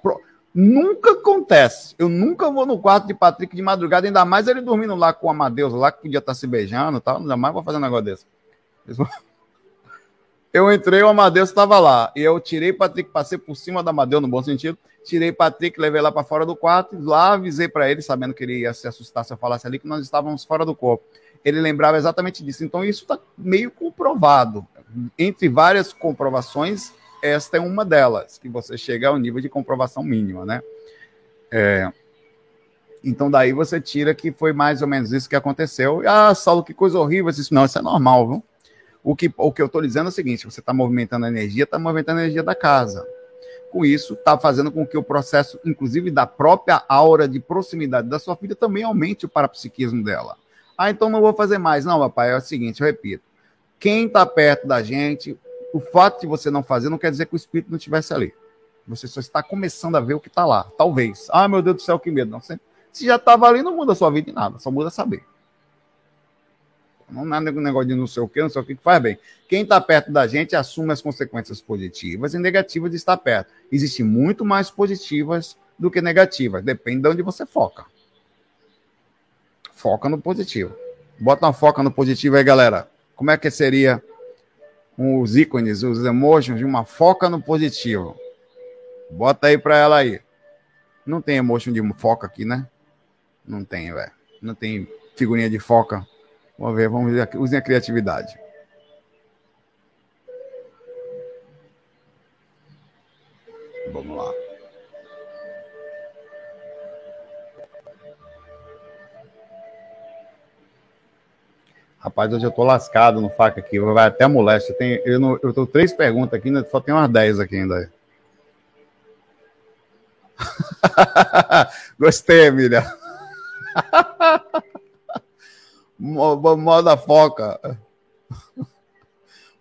nunca acontece. Eu nunca vou no quarto de Patrick de madrugada, ainda mais ele dormindo lá com o Amadeus, lá que podia estar se beijando e tal. Ainda mais vou fazer um negócio desse. Eu entrei, o Amadeus estava lá. E eu tirei Patrick, passei por cima do Amadeus, no bom sentido. Tirei Patrick, levei lá para fora do quarto. Lá avisei para ele, sabendo que ele ia se assustar se eu falasse ali, que nós estávamos fora do corpo. Ele lembrava exatamente disso. Então, isso está meio comprovado. Entre várias comprovações, esta é uma delas, que você chega ao nível de comprovação mínima, né? É... Então, daí você tira que foi mais ou menos isso que aconteceu. Ah, Saulo, que coisa horrível. Isso, não, isso é normal, viu? O que, o que eu estou dizendo é o seguinte: você está movimentando a energia, está movimentando a energia da casa. Com isso, está fazendo com que o processo, inclusive da própria aura de proximidade da sua filha, também aumente o parapsiquismo dela. Ah, então não vou fazer mais. Não, papai, é o seguinte, eu repito. Quem está perto da gente, o fato de você não fazer não quer dizer que o espírito não estivesse ali. Você só está começando a ver o que está lá. Talvez. Ah, meu Deus do céu, que medo. Não, se já estava ali, não muda a sua vida em nada, só muda saber. Não é um negócio de não sei o que, não sei o que, que faz bem. Quem está perto da gente assume as consequências positivas e negativas de estar perto. Existem muito mais positivas do que negativas. Depende de onde você foca. Foca no positivo. Bota uma foca no positivo aí, galera. Como é que seria os ícones, os emojis de uma foca no positivo? Bota aí para ela aí. Não tem emotion de foca aqui, né? Não tem, velho. Não tem figurinha de foca. Vamos ver, vamos ver. Usem a criatividade. Vamos lá. Rapaz, hoje eu tô lascado no faca aqui, vai até moléstia. Tem, eu, não, eu tô três perguntas aqui, só tem umas dez aqui ainda. Gostei, Emília. Moda foca.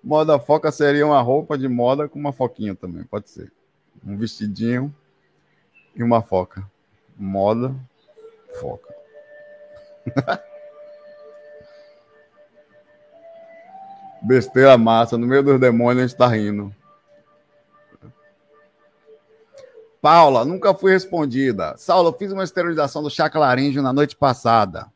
Moda foca seria uma roupa de moda com uma foquinha também, pode ser. Um vestidinho e uma foca. Moda foca. Besteira massa, no meio dos demônios a gente tá rindo. Paula, nunca fui respondida. Saulo, fiz uma esterilização do chakra laríngeo na noite passada.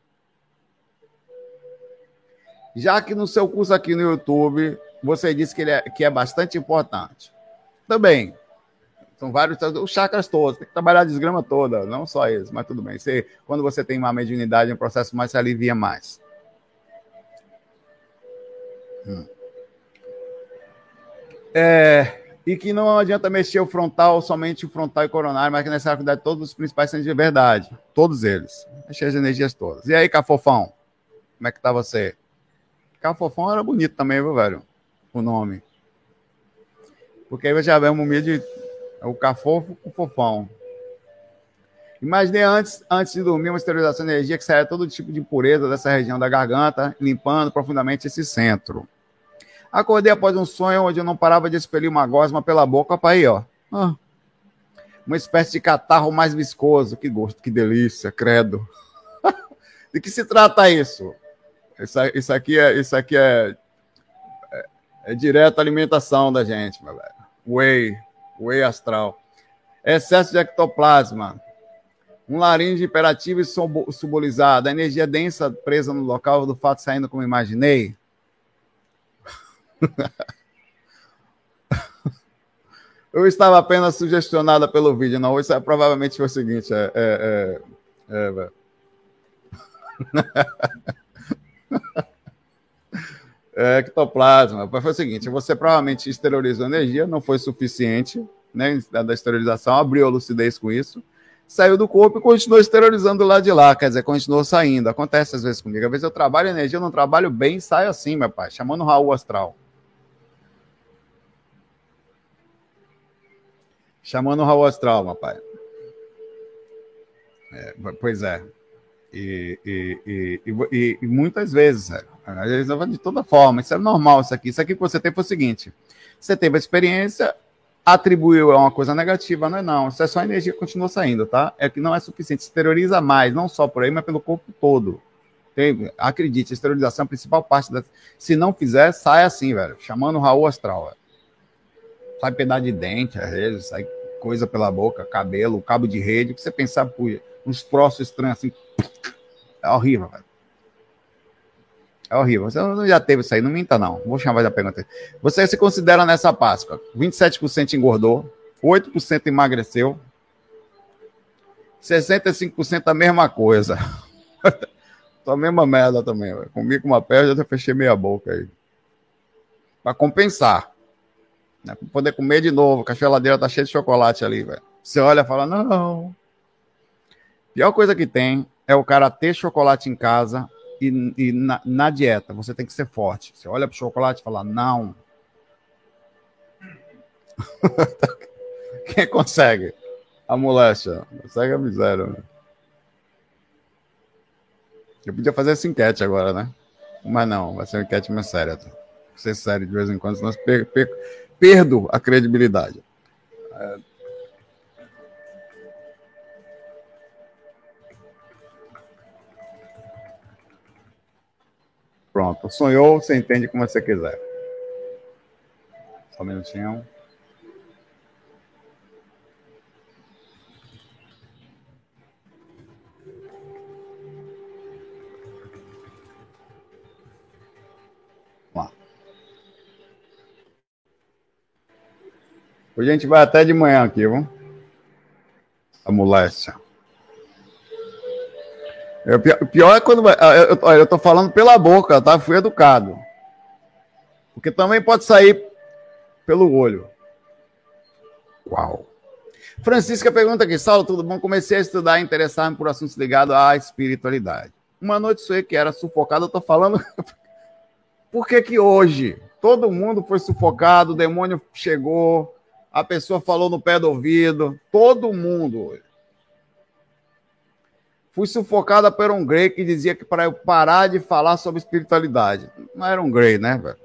Já que no seu curso aqui no YouTube, você disse que, ele é, que é bastante importante. Também. São vários, os chakras todos, tem que trabalhar a desgrama toda, não só eles, mas tudo bem. Você, quando você tem uma mediunidade, um processo mais se alivia mais. Hum. É, e que não adianta mexer o frontal, somente o frontal e coronário, mas que nessa cuidar todos os principais centros de verdade. Todos eles. Mexer as energias todas. E aí, Cafofão? Como é que tá você? Cafofão era bonito também, viu, velho? O nome. Porque aí já vemos um de o cafofo com o fofão. Imaginei antes, antes de dormir uma esterilização de energia que saia todo tipo de impureza dessa região da garganta, limpando profundamente esse centro. Acordei após um sonho onde eu não parava de expelir uma gosma pela boca. Opa, aí, ó. Ah, uma espécie de catarro mais viscoso. Que gosto, que delícia, credo. de que se trata isso? Isso, aqui é, isso aqui é, é, é direto alimentação da gente, meu velho. Whey, whey astral. Excesso de ectoplasma. Um laringe hiperativo e subolizado. A energia densa presa no local do fato saindo como imaginei. Eu estava apenas sugestionada pelo vídeo, não. Isso é, provavelmente foi o seguinte: é. é, é, é, é ectoplasma. Foi o seguinte: você provavelmente exteriorizou energia, não foi suficiente, né? Da esterilização, abriu a lucidez com isso, saiu do corpo e continuou exteriorizando lá de lá, quer dizer, continuou saindo. Acontece às vezes comigo. Às vezes eu trabalho energia, eu não trabalho bem, saio assim, meu pai, chamando o Raul Astral. Chamando o Raul Astral, meu pai. É, pois é. E, e, e, e, muitas vezes, é, às de toda forma, isso é normal, isso aqui. Isso aqui que você tem foi o seguinte: você teve a experiência, atribuiu a uma coisa negativa, não é não. Isso é só a energia que continua saindo, tá? É que não é suficiente, exterioriza mais, não só por aí, mas pelo corpo todo. Tem, acredite, a esterilização é a principal parte da. Se não fizer, sai assim, velho. Chamando o Raul Astral, velho sai pedaço de dente, às vezes, sai coisa pela boca, cabelo, cabo de rede, que você pensar, por uns próximos estranhos assim. É horrível, velho. É horrível. Você não já teve isso aí, não minta, não. Vou chamar da pergunta. Você se considera nessa Páscoa? 27% engordou, 8% emagreceu, 65% a mesma coisa. Tô a mesma merda também, velho. Comi com uma perna, já fechei meia boca aí. Pra compensar. Né? Pra poder comer de novo, que a geladeira tá cheia de chocolate ali, velho. Você olha e fala, não. Pior coisa que tem é o cara ter chocolate em casa e, e na, na, dieta. Você tem que ser forte. Você olha pro chocolate e fala, não. Quem consegue? A moléstia. Consegue a miséria. Né? Eu podia fazer essa enquete agora, né? Mas não, vai ser uma enquete mais séria. Tá? Ser sério de vez em quando, senão per, per, perdo a credibilidade. É... Pronto, sonhou, você entende como você quiser. Só um minutinho. Hoje a gente vai até de manhã aqui, vamos? A moléstia. O pior é quando. Ah, eu, eu, tô falando pela boca, tá? Fui educado. Porque também pode sair pelo olho. Uau. Francisca pergunta aqui, Saulo, tudo bom? Comecei a estudar e interessar-me por assuntos ligados à espiritualidade. Uma noite sonhei que era sufocado, eu tô falando. por que que hoje todo mundo foi sufocado, o demônio chegou, a pessoa falou no pé do ouvido, todo mundo. Fui sufocada por um grey que dizia que para eu parar de falar sobre espiritualidade. Não era um grey, né, velho?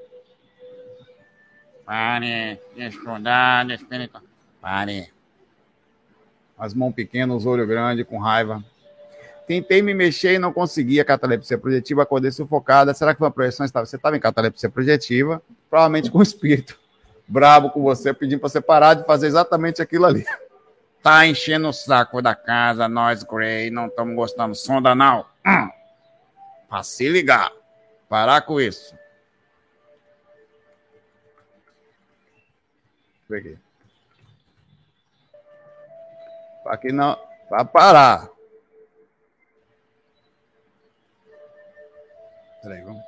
Pare de estudar de espiritualidade. Pare. As mãos pequenas, olho grande, com raiva. Tentei me mexer e não conseguia. Catalepsia projetiva, acordei sufocada. Será que foi uma projeção? Você estava em catalepsia projetiva, provavelmente com espírito brabo com você, pedindo para você parar de fazer exatamente aquilo ali. Tá enchendo o saco da casa, nós, Gray, não estamos gostando. Sonda não. Hum. Para se ligar. Parar com isso. Aqui não. Vai parar. Peraí, vamos.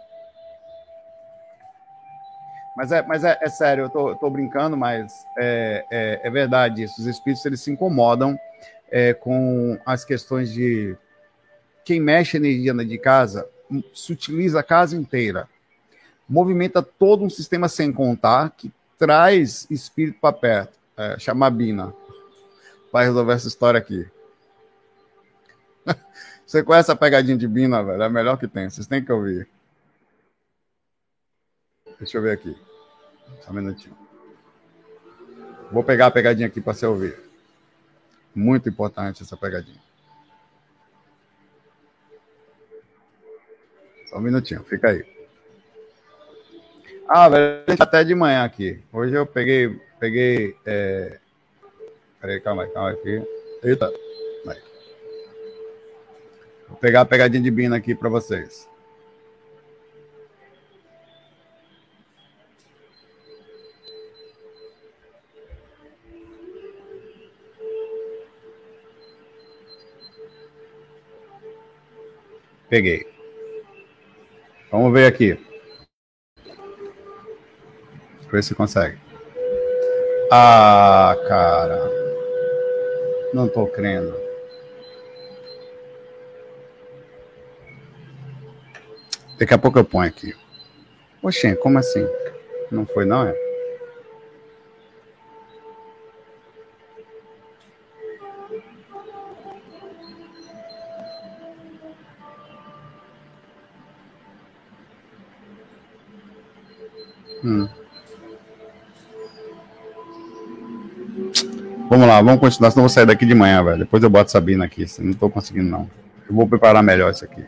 Mas é, mas é, é sério, eu tô, tô brincando, mas é, é, é, verdade isso. Os espíritos eles se incomodam é, com as questões de quem mexe energia de casa se utiliza a casa inteira, movimenta todo um sistema sem contar que traz espírito para perto. É, chama a Bina. Vai resolver essa história aqui. Você conhece a pegadinha de Bina, velho? É a melhor que tem. Vocês têm que ouvir. Deixa eu ver aqui. Só um minutinho. Vou pegar a pegadinha aqui para você ouvir. Muito importante essa pegadinha. Só um minutinho, fica aí. Ah, velho, até de manhã aqui. Hoje eu peguei. Peguei. É... Peraí, calma aí, calma aí. Eita. Vai. Vou pegar a pegadinha de Bina aqui para vocês. Peguei. Vamos ver aqui. Ver se consegue. Ah, cara. Não tô crendo. Daqui a pouco eu ponho aqui. Oxê, como assim? Não foi não, é? Hum. Vamos lá, vamos continuar, senão eu vou sair daqui de manhã, velho. Depois eu boto Sabina aqui, não tô conseguindo não. Eu vou preparar melhor isso aqui.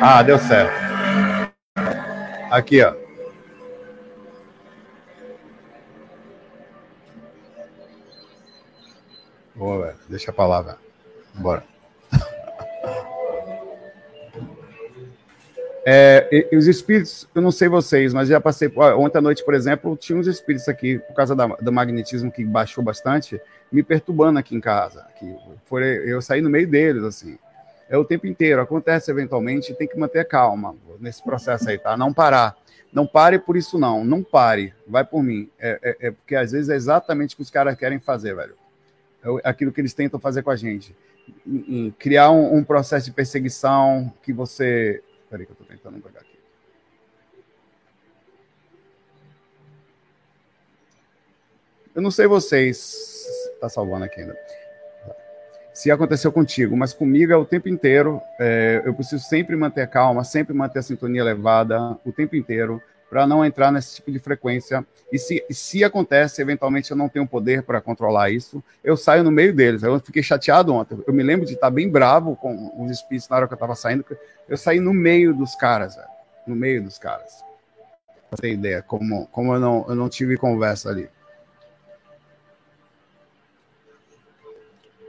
Ah, deu certo. Aqui, ó. Boa, velho. Deixa pra lá, velho. Bora. É, os espíritos, eu não sei vocês, mas já passei. Ontem à noite, por exemplo, tinha uns espíritos aqui, por causa da, do magnetismo que baixou bastante, me perturbando aqui em casa. Aqui, foi, eu saí no meio deles, assim. É o tempo inteiro. Acontece eventualmente, tem que manter calma nesse processo aí, tá? Não parar. Não pare por isso, não. Não pare. Vai por mim. É, é, é porque às vezes é exatamente o que os caras querem fazer, velho. É aquilo que eles tentam fazer com a gente. Em, em criar um, um processo de perseguição que você Espera aí que eu estou tentando pegar aqui. Eu não sei vocês. Está salvando aqui ainda. Se aconteceu contigo, mas comigo é o tempo inteiro. É, eu preciso sempre manter calma, sempre manter a sintonia elevada o tempo inteiro para não entrar nesse tipo de frequência. E se, se acontece, eventualmente eu não tenho poder para controlar isso, eu saio no meio deles. Eu fiquei chateado ontem. Eu me lembro de estar bem bravo com os espíritos na hora que eu estava saindo. Eu saí no meio dos caras, velho. no meio dos caras. Pra ter ideia, como, como eu, não, eu não tive conversa ali.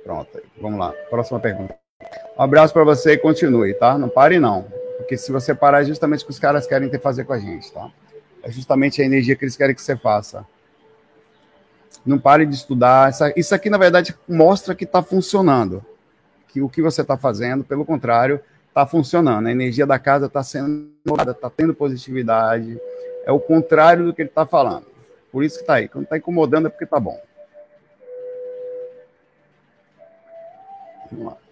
Pronto, vamos lá. Próxima pergunta. Um abraço para você e continue, tá? Não pare, não. Porque se você parar, é justamente o que os caras querem ter fazer com a gente, tá? É justamente a energia que eles querem que você faça. Não pare de estudar. Isso aqui, na verdade, mostra que está funcionando. Que o que você está fazendo, pelo contrário, está funcionando. A energia da casa está sendo está tendo positividade. É o contrário do que ele está falando. Por isso que está aí. Quando está incomodando é porque está bom. Vamos lá.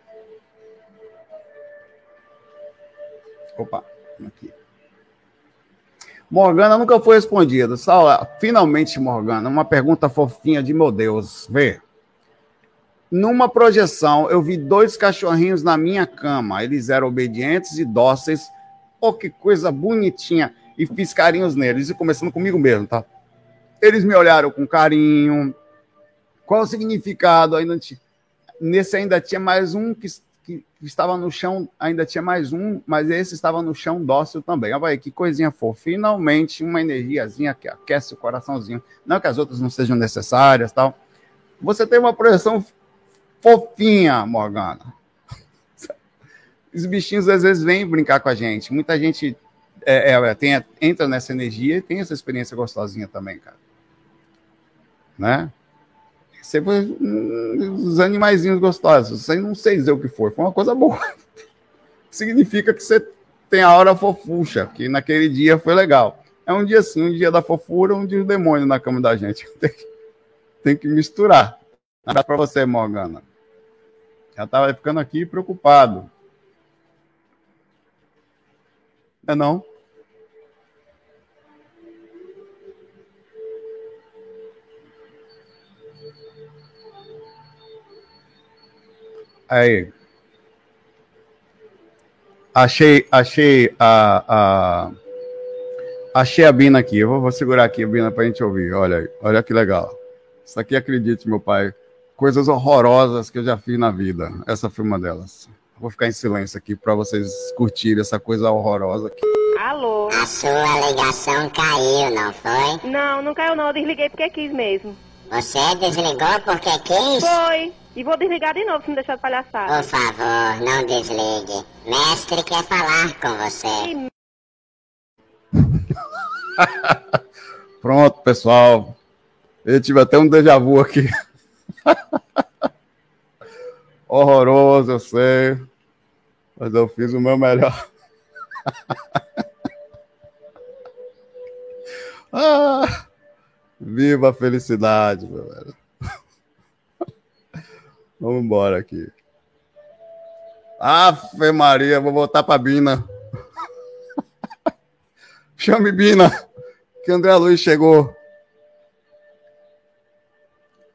Opa, aqui. Morgana nunca foi respondida. Saula, finalmente, Morgana, uma pergunta fofinha de meu Deus. Vê. Numa projeção, eu vi dois cachorrinhos na minha cama. Eles eram obedientes e dóceis. Oh, que coisa bonitinha. E fiz carinhos neles. E começando comigo mesmo, tá? Eles me olharam com carinho. Qual o significado? Ainda Nesse ainda tinha mais um que que estava no chão, ainda tinha mais um, mas esse estava no chão dócil também. Olha aí, que coisinha fofa. Finalmente, uma energiazinha que aquece o coraçãozinho. Não que as outras não sejam necessárias, tal. Você tem uma projeção fofinha, Morgana. Os bichinhos às vezes vêm brincar com a gente. Muita gente é, é, tem, entra nessa energia e tem essa experiência gostosinha também, cara. né? Sempre uns animaizinhos gostosos. Sem não sei dizer o que foi. Foi uma coisa boa. Significa que você tem a hora fofucha, que naquele dia foi legal. É um dia assim, um dia da fofura, um dia do demônio na cama da gente. Tem que, tem que misturar. Nada para você, Morgana. Já estava ficando aqui preocupado. É não? Aí. Achei, achei a, a, achei a Bina aqui. Eu vou, vou segurar aqui a Bina para a gente ouvir. Olha aí, olha que legal. Isso aqui, acredite, meu pai, coisas horrorosas que eu já fiz na vida. Essa foi uma delas. Vou ficar em silêncio aqui para vocês curtirem essa coisa horrorosa aqui. Alô? A sua ligação caiu, não foi? Não, não caiu não. Eu desliguei porque quis mesmo. Você desligou porque quis? Foi. E vou desligar de novo se não deixar de palhaçada. Por favor, não desligue. Mestre quer falar com você. Pronto, pessoal. Eu tive até um déjà vu aqui. Horroroso, eu sei. Mas eu fiz o meu melhor. ah, viva a felicidade, meu velho. Vamos embora aqui. Ave Maria, vou voltar para Bina. Chame Bina, que André Luiz chegou.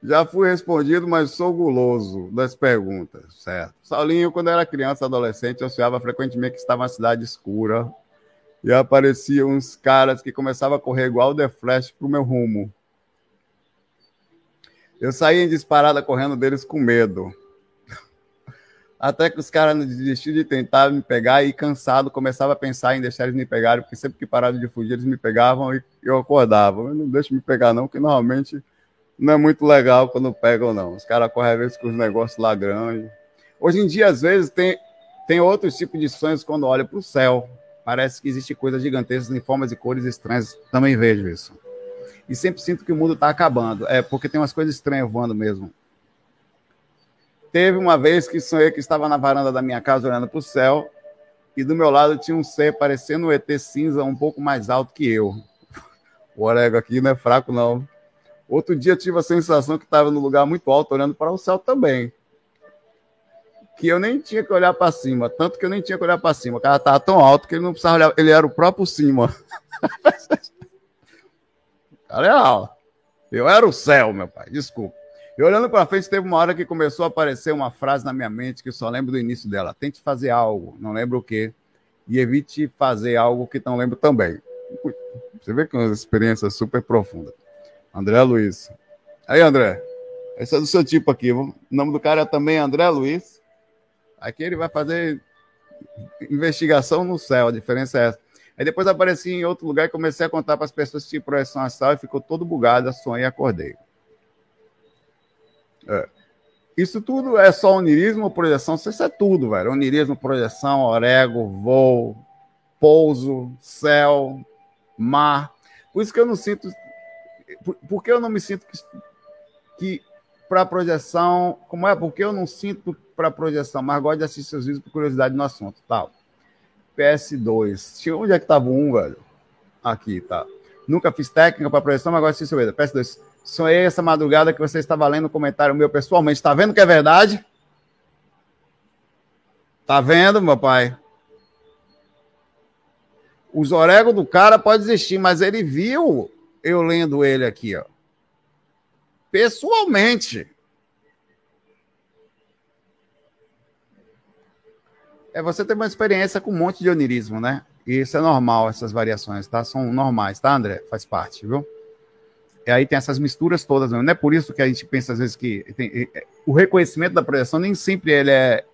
Já fui respondido, mas sou guloso das perguntas, certo? Saulinho, quando era criança, adolescente, eu sonhava frequentemente que estava na cidade escura e apareciam uns caras que começavam a correr igual The Flash pro meu rumo. Eu saí em disparada correndo deles com medo. Até que os caras desistiram de tentar me pegar e, cansado, começava a pensar em deixar eles me pegarem, porque sempre que pararam de fugir, eles me pegavam e eu acordava. Eu não deixo me pegar, não, que normalmente não é muito legal quando pegam, não. Os caras correm às vezes com os negócios lá grandes. Hoje em dia, às vezes, tem, tem outros tipos de sonhos quando olha para o céu. Parece que existe coisas gigantescas em formas e cores estranhas. Também vejo isso e sempre sinto que o mundo está acabando. É porque tem umas coisas estranhas voando mesmo. Teve uma vez que sonhei que estava na varanda da minha casa olhando para o céu e do meu lado tinha um ser parecendo um ET cinza um pouco mais alto que eu. O orego aqui não é fraco, não. Outro dia tive a sensação que estava no lugar muito alto, olhando para o céu também. Que eu nem tinha que olhar para cima, tanto que eu nem tinha que olhar para cima. O cara estava tão alto que ele não precisava olhar, ele era o próprio cima. Cara, eu era o céu, meu pai, desculpa. E olhando para frente, teve uma hora que começou a aparecer uma frase na minha mente que eu só lembro do início dela. Tente fazer algo, não lembro o quê, e evite fazer algo que não lembro também. Você vê que é uma experiência super profunda. André Luiz. Aí, André, esse é do seu tipo aqui. O nome do cara é também André Luiz. Aqui ele vai fazer investigação no céu, a diferença é essa. Aí depois apareci em outro lugar e comecei a contar para as pessoas que tinha projeção astral e ficou todo bugado, sonhei e acordei. É. Isso tudo é só onirismo ou projeção? Isso é tudo, velho. Onirismo, projeção, orego, voo, pouso, céu, mar. Por isso que eu não sinto. Por, que eu não me sinto que, que para projeção. Como é? Porque eu não sinto para projeção, mas gosto de assistir seus vídeos por curiosidade no assunto. Tal. PS2. Onde é que tava um, velho? Aqui, tá. Nunca fiz técnica para projeção, mas agora assisti o PS2. Sonhei essa madrugada que você estava lendo o comentário meu pessoalmente. Tá vendo que é verdade? Tá vendo, meu pai? Os orégãos do cara pode existir, mas ele viu eu lendo ele aqui, ó. Pessoalmente. É você ter uma experiência com um monte de onirismo, né? E isso é normal, essas variações, tá? São normais, tá, André? Faz parte, viu? E aí tem essas misturas todas, não é por isso que a gente pensa às vezes que tem, o reconhecimento da projeção nem sempre ele é,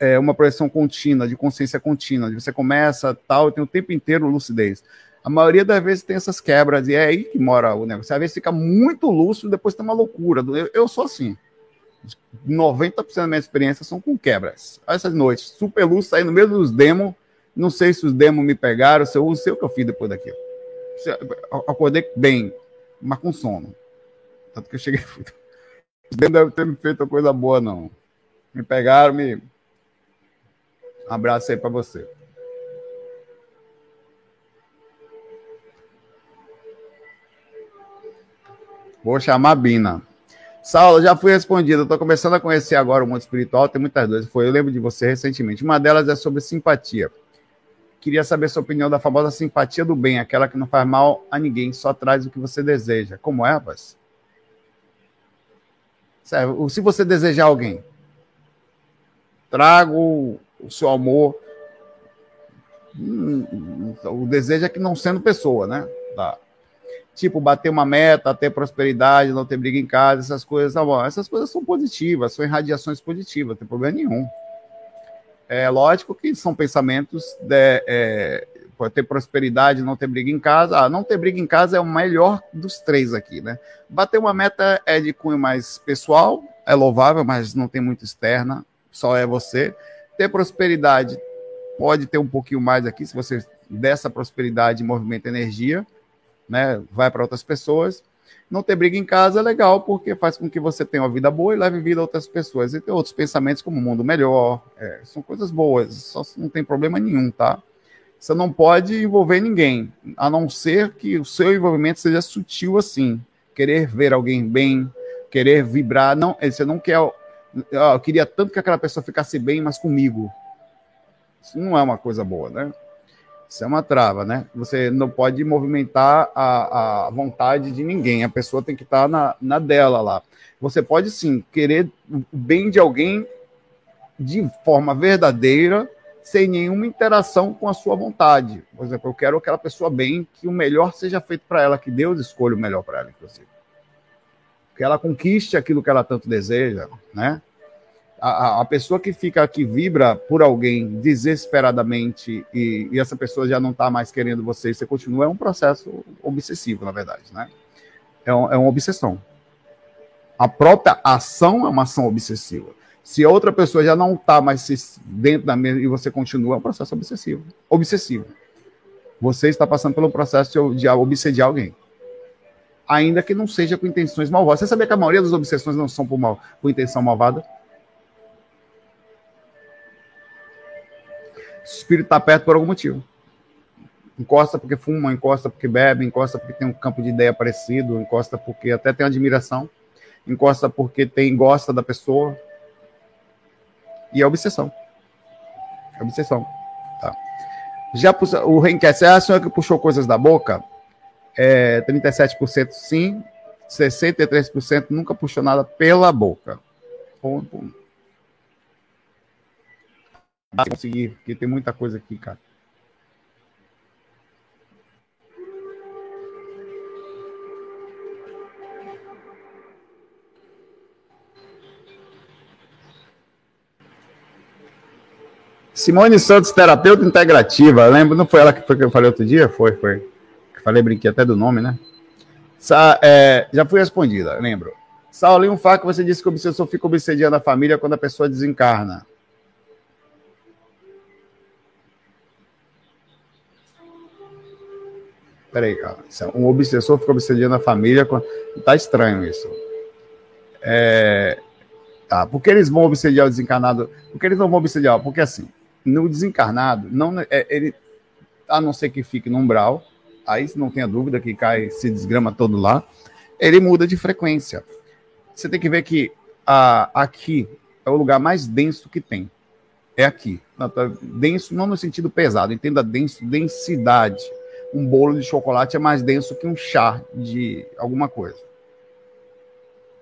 é, uma projeção contínua, de consciência contínua, de você começa tal e tem o tempo inteiro lucidez. A maioria das vezes tem essas quebras e é aí que mora o negócio. Às vezes fica muito lúcido, depois tem uma loucura. Eu, eu sou assim. 90% da minha experiência são com quebras. Essas noites, super luz, saí no meio dos demos. Não sei se os demos me pegaram, se eu não sei o que eu fiz depois daquilo. Acordei bem, mas com sono. Tanto que eu cheguei. Não deve ter me feito coisa boa, não. Me pegaram, me. Um abraço aí para você. Vou chamar a Bina. Saulo, já fui respondido. Estou começando a conhecer agora o mundo espiritual. Tem muitas dúvidas. Foi, eu lembro de você recentemente. Uma delas é sobre simpatia. Queria saber sua opinião da famosa simpatia do bem, aquela que não faz mal a ninguém, só traz o que você deseja. Como é, rapaz? Se você desejar alguém, trago o seu amor. Hum, o desejo é que não sendo pessoa, né? Tá. Tipo, bater uma meta, ter prosperidade, não ter briga em casa, essas coisas, tá bom. Essas coisas são positivas, são irradiações positivas, não tem problema nenhum. É lógico que são pensamentos de, é, ter prosperidade, não ter briga em casa. Ah, não ter briga em casa é o melhor dos três aqui, né? Bater uma meta é de cunho mais pessoal, é louvável, mas não tem muito externa, só é você. Ter prosperidade pode ter um pouquinho mais aqui, se você dessa prosperidade movimenta energia né? Vai para outras pessoas. Não ter briga em casa é legal, porque faz com que você tenha uma vida boa e leve vida a outras pessoas. E ter outros pensamentos como um mundo melhor. É, são coisas boas, só não tem problema nenhum, tá? Você não pode envolver ninguém, a não ser que o seu envolvimento seja sutil assim. Querer ver alguém bem, querer vibrar. Não, você não quer. Eu queria tanto que aquela pessoa ficasse bem, mas comigo. Isso não é uma coisa boa, né? Isso é uma trava, né? Você não pode movimentar a, a vontade de ninguém, a pessoa tem que estar na, na dela lá. Você pode sim querer o bem de alguém de forma verdadeira, sem nenhuma interação com a sua vontade. Por exemplo, eu quero aquela pessoa bem, que o melhor seja feito para ela, que Deus escolha o melhor para ela, inclusive. Que ela conquiste aquilo que ela tanto deseja, né? A, a, pessoa que fica, que vibra por alguém desesperadamente e, e essa pessoa já não está mais querendo você e você continua, é um processo obsessivo, na verdade, né? É, um, é uma obsessão. A própria ação é uma ação obsessiva. Se a outra pessoa já não está mais dentro da mesma e você continua, é um processo obsessivo. Obsessivo. Você está passando pelo processo de, obsediar alguém. Ainda que não seja com intenções malvadas. Você sabia que a maioria das obsessões não são por, mal, por intenção malvada? O espírito está perto por algum motivo. Encosta porque fuma, encosta porque bebe, encosta porque tem um campo de ideia parecido, encosta porque até tem admiração, encosta porque tem gosta da pessoa. E é obsessão. É obsessão. Tá. Já o Renquece, é a senhora que puxou coisas da boca? É, 37% sim, 63% nunca puxou nada pela boca. Ponto conseguir, porque tem muita coisa aqui, cara. Simone Santos, terapeuta integrativa. Lembro, não foi ela que, foi que eu falei outro dia? Foi, foi. Falei, brinquei até do nome, né? Sa é, já fui respondida, lembro. Saulinho um fato você disse que o obsessor fica obsediando a família quando a pessoa desencarna. Peraí, cara. É um obsessor fica obsediando a família. Tá estranho isso. É... Tá, por que eles vão obsediar o desencarnado? Por que eles não vão obsediar? Porque assim, no desencarnado, não, é, ele, a não ser que fique no umbral, aí não tenha dúvida que cai, se desgrama todo lá, ele muda de frequência. Você tem que ver que a, aqui é o lugar mais denso que tem. É aqui. Tá, denso não no sentido pesado, entenda denso, densidade um bolo de chocolate é mais denso que um chá de alguma coisa.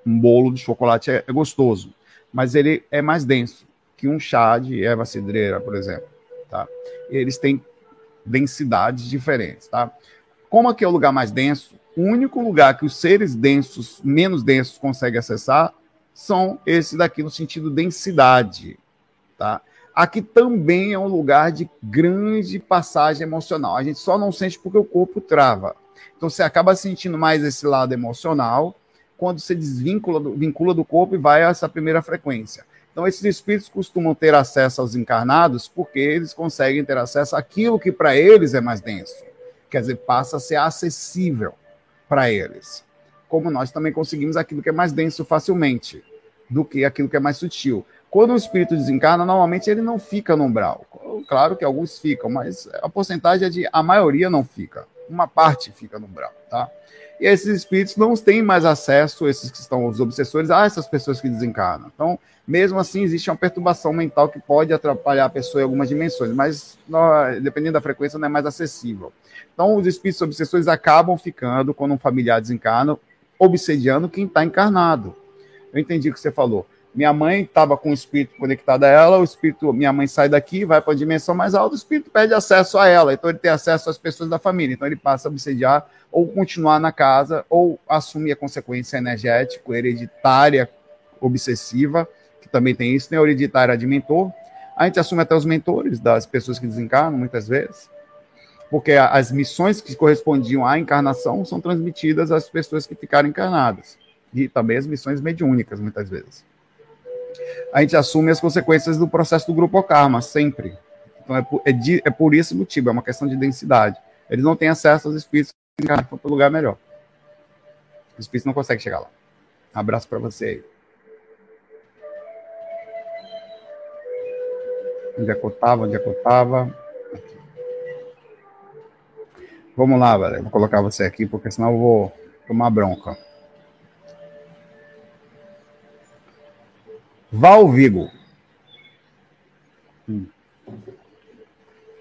Um bolo de chocolate é, é gostoso, mas ele é mais denso que um chá de erva cidreira, por exemplo. Tá? Eles têm densidades diferentes. Tá? Como aqui é o lugar mais denso, o único lugar que os seres densos, menos densos, conseguem acessar são esses daqui no sentido densidade. Tá? Aqui também é um lugar de grande passagem emocional. A gente só não sente porque o corpo trava. Então você acaba sentindo mais esse lado emocional quando você desvincula do, vincula do corpo e vai a essa primeira frequência. Então esses espíritos costumam ter acesso aos encarnados porque eles conseguem ter acesso àquilo que para eles é mais denso. Quer dizer, passa a ser acessível para eles. como nós também conseguimos aquilo que é mais denso facilmente do que aquilo que é mais sutil. Quando o espírito desencarna, normalmente ele não fica no umbral. Claro que alguns ficam, mas a porcentagem é de a maioria não fica. Uma parte fica no umbral, tá? E esses espíritos não têm mais acesso, esses que estão os obsessores, a essas pessoas que desencarnam. Então, mesmo assim, existe uma perturbação mental que pode atrapalhar a pessoa em algumas dimensões, mas dependendo da frequência, não é mais acessível. Então, os espíritos obsessores acabam ficando, quando um familiar desencarna, obsediando quem está encarnado. Eu entendi o que você falou. Minha mãe estava com o espírito conectado a ela, o espírito, minha mãe sai daqui, vai para a dimensão mais alta, o espírito pede acesso a ela, então ele tem acesso às pessoas da família, então ele passa a obsediar ou continuar na casa, ou assumir a consequência energética, hereditária, obsessiva, que também tem isso, né? Hereditária de mentor. A gente assume até os mentores das pessoas que desencarnam, muitas vezes, porque as missões que correspondiam à encarnação são transmitidas às pessoas que ficaram encarnadas, e também as missões mediúnicas, muitas vezes. A gente assume as consequências do processo do grupo karma, sempre. Então é por, é, de, é por esse motivo, é uma questão de densidade. Eles não têm acesso aos espíritos encarnar para lugar melhor. O espírito não consegue chegar lá. Um abraço para você aí. Onde é que eu estava? Onde é que eu estava? Vamos lá, velho. Vou colocar você aqui, porque senão eu vou tomar bronca. Val Vigo. Hum.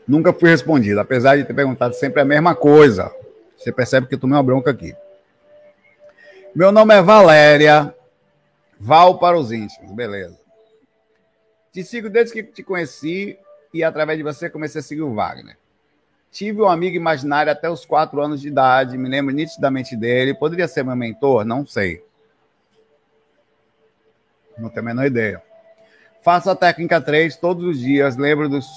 Nunca fui respondido, apesar de ter perguntado sempre a mesma coisa. Você percebe que eu tomei uma bronca aqui. Meu nome é Valéria. Val para os íntimos, beleza. Te sigo desde que te conheci e através de você comecei a seguir o Wagner. Tive um amigo imaginário até os quatro anos de idade, me lembro nitidamente dele. Poderia ser meu mentor? Não sei. Não tenho a menor ideia. Faço a técnica 3 todos os dias, lembro dos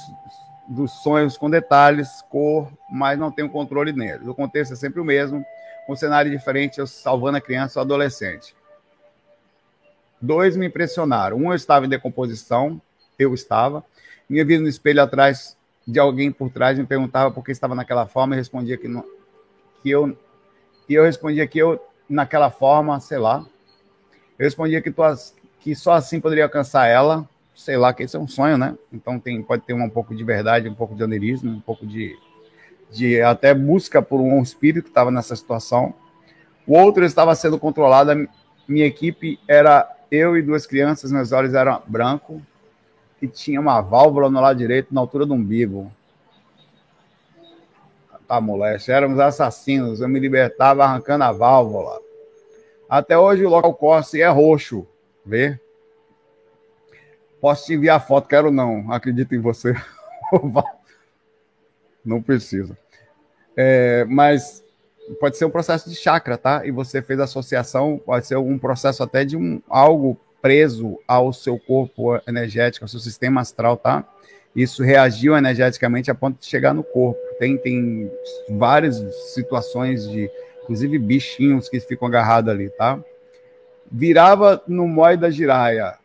dos sonhos com detalhes, cor, mas não tenho controle neles. O contexto é sempre o mesmo, um cenário diferente, eu salvando a criança ou adolescente. Dois me impressionaram. Um, eu estava em decomposição, eu estava. Minha vida no espelho atrás de alguém por trás me perguntava por que estava naquela forma e respondia que, não, que eu e eu respondia que eu naquela forma, sei lá. Eu respondia que, tu, que só assim poderia alcançar ela, sei lá, que esse é um sonho, né? Então tem, pode ter um pouco de verdade, um pouco de onerismo, um pouco de, de até busca por um espírito que estava nessa situação. O outro estava sendo controlado, minha equipe era eu e duas crianças, meus olhos eram branco e tinha uma válvula no lado direito, na altura do umbigo. Tá, moleste, éramos assassinos, eu me libertava arrancando a válvula. Até hoje o local corse é roxo, vê? Posso te enviar foto, quero não. Acredito em você. não precisa. É, mas pode ser um processo de chakra, tá? E você fez associação, pode ser um processo até de um algo preso ao seu corpo energético, ao seu sistema astral, tá? Isso reagiu energeticamente a ponto de chegar no corpo. Tem, tem várias situações de, inclusive bichinhos que ficam agarrados ali, tá? Virava no mói da giraia,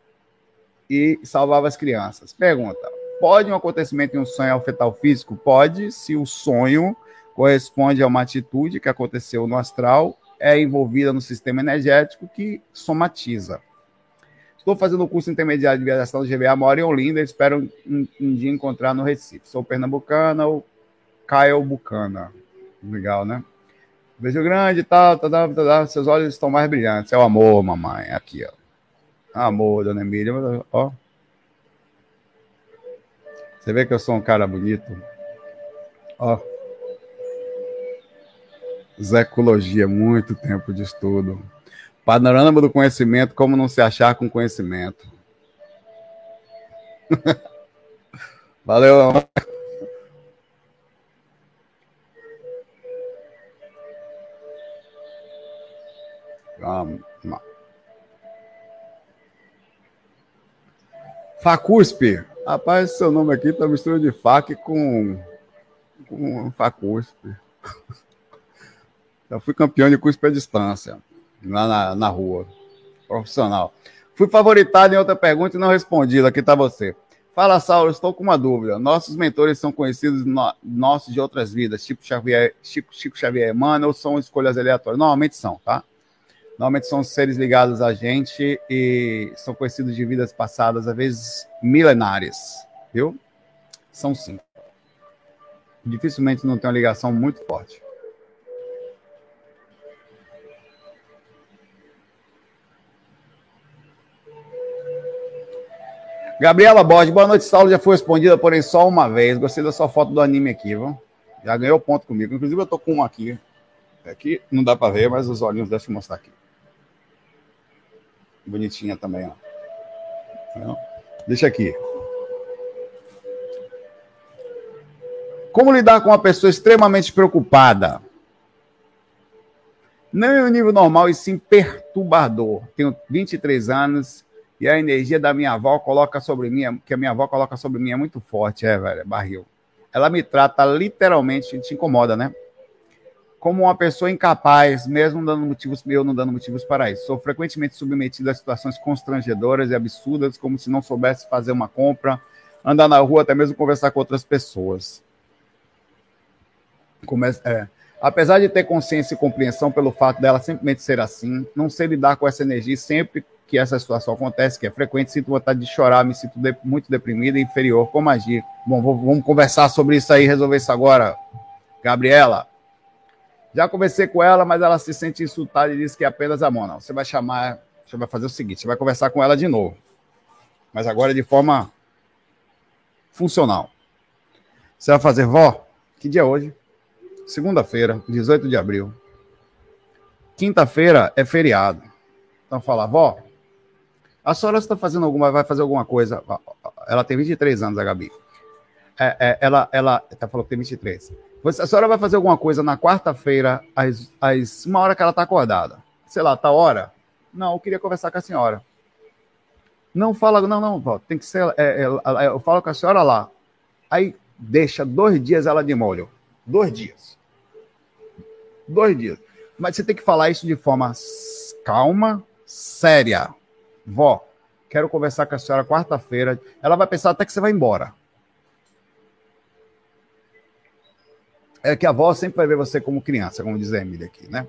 e salvava as crianças. Pergunta: pode um acontecimento em um sonho afetar o físico? Pode, se o sonho corresponde a uma atitude que aconteceu no astral, é envolvida no sistema energético que somatiza. Estou fazendo o curso intermediário de viajação do GVA, moro em Olinda, espero um, um, dia encontrar no Recife. Sou pernambucana ou Caio Bucana. Legal, né? Beijo grande, tal, tá, tá, tá, tá, seus olhos estão mais brilhantes. É o amor, mamãe. Aqui, ó. Amor, dona Emília, ó. Você vê que eu sou um cara bonito? Ó. Zecologia, muito tempo de estudo. Panorama do conhecimento, como não se achar com conhecimento. Valeu. Facuspe. Rapaz, seu nome aqui tá mistura de fac com, com Facuspe. Já fui campeão de cuspe à distância, lá na, na rua. Profissional. Fui favoritado em outra pergunta e não respondi. Aqui tá você. Fala, Saulo, estou com uma dúvida. Nossos mentores são conhecidos no, nossos de outras vidas, tipo Xavier, Chico, Chico Xavier Emmanuel, são escolhas aleatórias? Normalmente são, tá? Normalmente são seres ligados a gente e são conhecidos de vidas passadas, às vezes milenares, viu? São sim. Dificilmente não tem uma ligação muito forte. Gabriela Borges, boa noite, Saulo. Já foi respondida, porém só uma vez. Gostei da sua foto do anime aqui, viu? Já ganhou ponto comigo. Inclusive, eu tô com um aqui. Aqui não dá para ver, mas os olhinhos, deixa eu mostrar aqui. Bonitinha também, ó. Deixa aqui. Como lidar com uma pessoa extremamente preocupada? Não em um nível normal, e sim perturbador. Tenho 23 anos e a energia da minha avó coloca sobre mim, que a minha avó coloca sobre mim é muito forte, é, velho, é barril. Ela me trata literalmente, te incomoda, né? Como uma pessoa incapaz, mesmo dando motivos, eu não dando motivos para isso. Sou frequentemente submetido a situações constrangedoras e absurdas, como se não soubesse fazer uma compra, andar na rua, até mesmo conversar com outras pessoas. Começa, é. Apesar de ter consciência e compreensão pelo fato dela simplesmente ser assim, não sei lidar com essa energia sempre que essa situação acontece, que é frequente, sinto vontade de chorar, me sinto de, muito deprimida e inferior. Como agir? Bom, vou, vamos conversar sobre isso aí, resolver isso agora. Gabriela, já conversei com ela, mas ela se sente insultada e diz que é apenas a Mona. Você vai chamar, você vai fazer o seguinte, você vai conversar com ela de novo. Mas agora de forma funcional. Você vai fazer, vó, que dia é hoje? Segunda-feira, 18 de abril. Quinta-feira é feriado. Então fala, vó, a senhora está fazendo alguma, vai fazer alguma coisa. Ela tem 23 anos, a Gabi. É, é, ela, ela, tá falou que tem 23. A senhora vai fazer alguma coisa na quarta-feira, às, às uma hora que ela está acordada. Sei lá, tá hora? Não, eu queria conversar com a senhora. Não fala, não, não, vó, tem que ser. É, é, eu falo com a senhora lá. Aí deixa dois dias ela de molho. Dois dias. Dois dias. Mas você tem que falar isso de forma calma, séria. Vó, quero conversar com a senhora quarta-feira. Ela vai pensar até que você vai embora. É que a avó sempre vai ver você como criança, como diz a Emília aqui, né?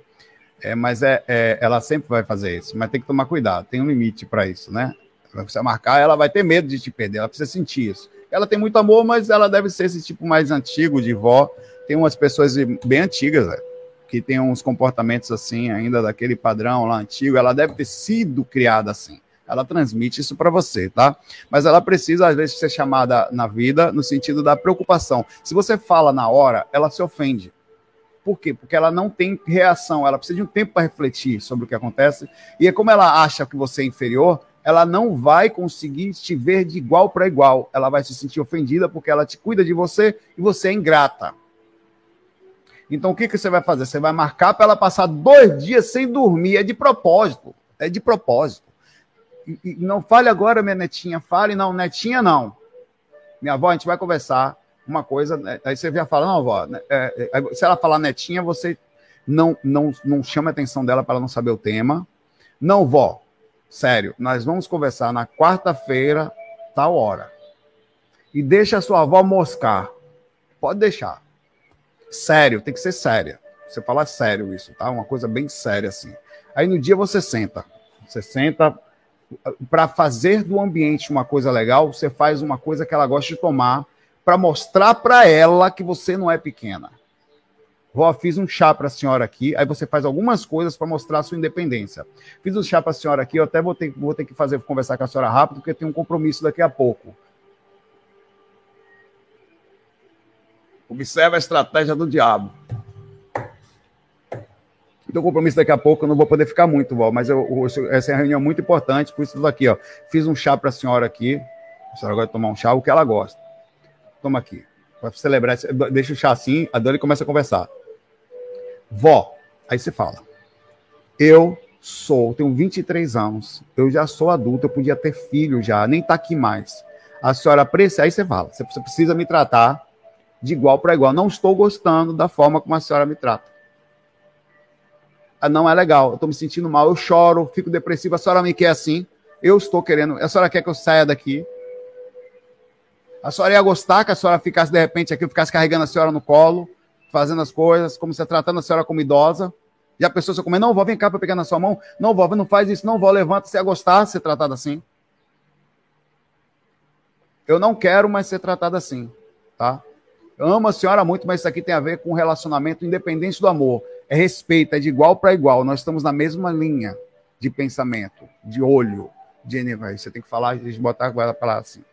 É, mas é, é, ela sempre vai fazer isso, mas tem que tomar cuidado, tem um limite para isso, né? Você marcar, ela vai ter medo de te perder, ela precisa sentir isso. Ela tem muito amor, mas ela deve ser esse tipo mais antigo de vó. Tem umas pessoas bem antigas, né? que tem uns comportamentos assim, ainda daquele padrão lá antigo. Ela deve ter sido criada assim ela transmite isso para você, tá? Mas ela precisa, às vezes, ser chamada na vida no sentido da preocupação. Se você fala na hora, ela se ofende. Por quê? Porque ela não tem reação, ela precisa de um tempo para refletir sobre o que acontece. E é como ela acha que você é inferior, ela não vai conseguir te ver de igual para igual. Ela vai se sentir ofendida porque ela te cuida de você e você é ingrata. Então o que, que você vai fazer? Você vai marcar para ela passar dois dias sem dormir. É de propósito. É de propósito e, não fale agora, minha netinha, fale, não, netinha não. Minha avó, a gente vai conversar uma coisa, né? aí você já fala, não, avó, né, é, é, se ela falar netinha, você não, não, não chama a atenção dela para ela não saber o tema. Não, vó, sério, nós vamos conversar na quarta-feira, tal hora. E deixa a sua avó moscar. Pode deixar. Sério, tem que ser séria. Você fala sério isso, tá? Uma coisa bem séria assim. Aí no dia você senta. Você senta, para fazer do ambiente uma coisa legal, você faz uma coisa que ela gosta de tomar para mostrar para ela que você não é pequena. Vó, fiz um chá para a senhora aqui, aí você faz algumas coisas para mostrar a sua independência. Fiz um chá para a senhora aqui, eu até vou ter, vou ter que fazer conversar com a senhora rápido, porque tem um compromisso daqui a pouco. Observa a estratégia do diabo. Então, compromisso daqui a pouco, eu não vou poder ficar muito, Val, mas eu, eu, essa é uma reunião muito importante, por isso tudo aqui, ó. Fiz um chá para a senhora aqui. A senhora vai tomar um chá, o que ela gosta. Toma aqui. Vai celebrar, deixa o chá assim, a Dani começa a conversar. Vó, aí você fala. Eu sou, tenho 23 anos, eu já sou adulto, eu podia ter filho já, nem tá aqui mais. A senhora aprecia, aí você fala, você precisa me tratar de igual para igual. Não estou gostando da forma como a senhora me trata. Ah, não é legal, eu estou me sentindo mal, eu choro, fico depressivo, a senhora me quer assim, eu estou querendo, a senhora quer que eu saia daqui. A senhora ia gostar que a senhora ficasse de repente aqui, eu ficasse carregando a senhora no colo, fazendo as coisas, como você tratando a senhora como idosa. E a pessoa só comer, não, vó, vem cá para pegar na sua mão. Não, vó, não faz isso, não, vó, levanta. Você ia gostar de ser tratado assim? Eu não quero mais ser tratado assim, tá? Eu amo a senhora muito, mas isso aqui tem a ver com relacionamento independente do amor. É respeito, é de igual para igual. Nós estamos na mesma linha de pensamento, de olho, de energia. Você tem que falar, gente botar ela para lá assim.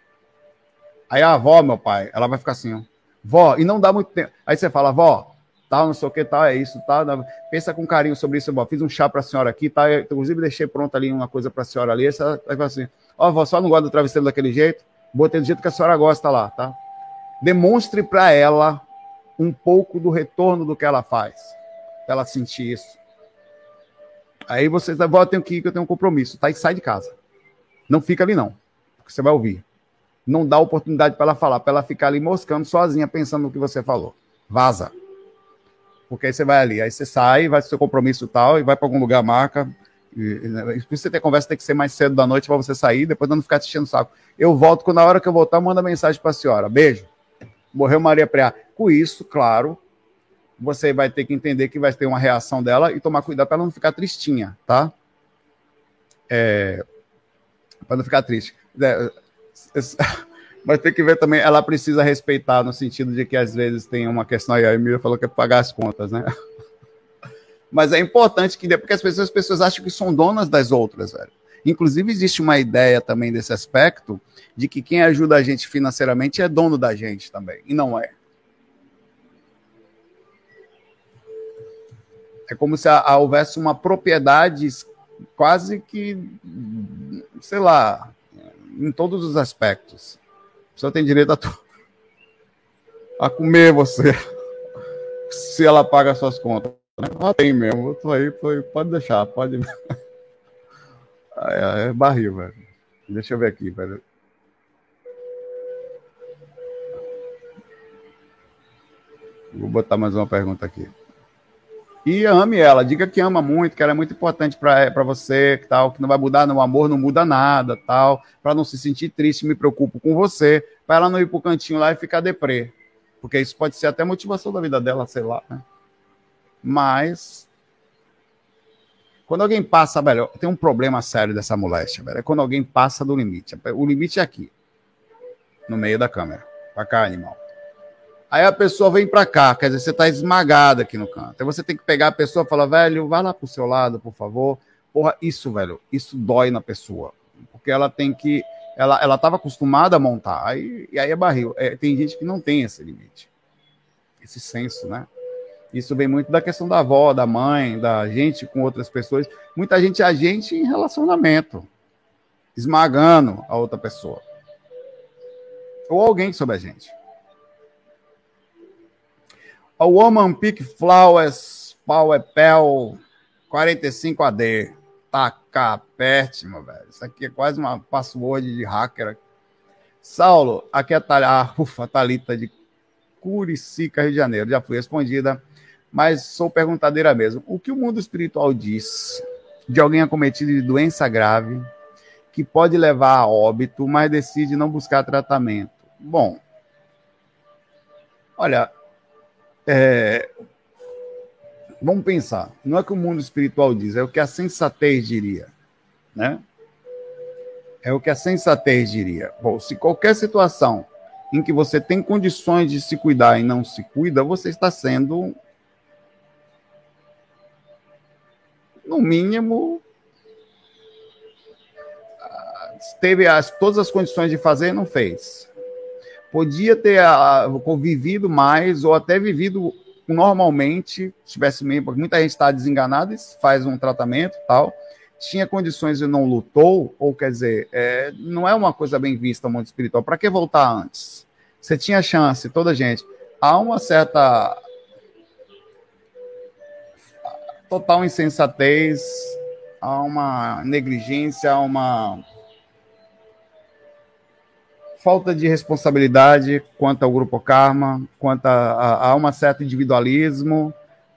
Aí a avó, meu pai, ela vai ficar assim, ó. Vó, e não dá muito tempo. Aí você fala, vó, tal, não sei o que, tal, é isso, tal. Pensa com carinho sobre isso, vó. Fiz um chá para a senhora aqui, tá? Inclusive deixei pronta ali uma coisa para a senhora ali. Aí fala assim, ó, vó, só não gosta do travesseiro daquele jeito. Botei do jeito que a senhora gosta lá, tá? Demonstre para ela um pouco do retorno do que ela faz. Pra ela sentir isso. Aí você vó, eu tenho que ir, que eu tenho um compromisso, tá? E sai de casa. Não fica ali, não. Porque você vai ouvir. Não dá oportunidade para ela falar, para ela ficar ali moscando sozinha, pensando no que você falou. Vaza. Porque aí você vai ali, aí você sai, vai pro seu compromisso e tal, e vai para algum lugar, marca. E, e, isso você ter conversa tem que ser mais cedo da noite para você sair, depois não ficar enchendo o saco. Eu volto, quando na hora que eu voltar, manda mensagem para a senhora. Beijo. Morreu Maria Preá. Com isso, claro, você vai ter que entender que vai ter uma reação dela e tomar cuidado para ela não ficar tristinha, tá? É, para não ficar triste. É, mas tem que ver também, ela precisa respeitar no sentido de que às vezes tem uma questão aí, a Emília falou que é pagar as contas, né? Mas é importante que, porque as pessoas, as pessoas acham que são donas das outras, velho. Inclusive, existe uma ideia também desse aspecto de que quem ajuda a gente financeiramente é dono da gente também, e não é. É como se houvesse uma propriedade quase que, sei lá, em todos os aspectos. A pessoa tem direito a, a comer você, se ela paga suas contas. Tem mesmo, eu tô aí, pode deixar, pode. É, é barril, velho. Deixa eu ver aqui, velho. Vou botar mais uma pergunta aqui. E ame ela, diga que ama muito, que ela é muito importante para você, que tal, que não vai mudar no amor, não muda nada, tal, para não se sentir triste, me preocupo com você, para ela não ir pro cantinho lá e ficar deprê. Porque isso pode ser até motivação da vida dela, sei lá, né? Mas quando alguém passa, velho, tem um problema sério dessa moléstia, velho. É quando alguém passa do limite. O limite é aqui, no meio da câmera. Pra cá, animal. Aí a pessoa vem para cá, quer dizer, você está esmagado aqui no canto. Aí você tem que pegar a pessoa e falar, velho, vai lá pro seu lado, por favor. Porra, isso, velho, isso dói na pessoa. Porque ela tem que. Ela, ela tava acostumada a montar. Aí, e aí é barril. É, tem gente que não tem esse limite. Esse senso, né? Isso vem muito da questão da avó, da mãe, da gente com outras pessoas. Muita gente é a gente em relacionamento, esmagando a outra pessoa. Ou alguém sobre a gente. A Woman Pick Flowers Power Pel 45 AD. Taca perte, meu velho. Isso aqui é quase uma password de hacker. Saulo, aqui é a Thalita, ah, ufa, Thalita de Curicica, Rio de Janeiro. Já fui respondida, mas sou perguntadeira mesmo. O que o mundo espiritual diz de alguém acometido de doença grave que pode levar a óbito, mas decide não buscar tratamento? Bom, olha, é, vamos pensar, não é que o mundo espiritual diz, é o que a sensatez diria, né? É o que a sensatez diria. Bom, se qualquer situação em que você tem condições de se cuidar e não se cuida, você está sendo, no mínimo, teve as, todas as condições de fazer e não fez podia ter uh, convivido mais ou até vivido normalmente, tivesse mesmo, porque muita gente está desenganada e faz um tratamento tal, tinha condições e não lutou, ou quer dizer, é, não é uma coisa bem vista no mundo espiritual. Para que voltar antes? Você tinha chance, toda gente. Há uma certa total insensatez, há uma negligência, há uma falta de responsabilidade quanto ao grupo Karma, quanto a, a, a um certo individualismo,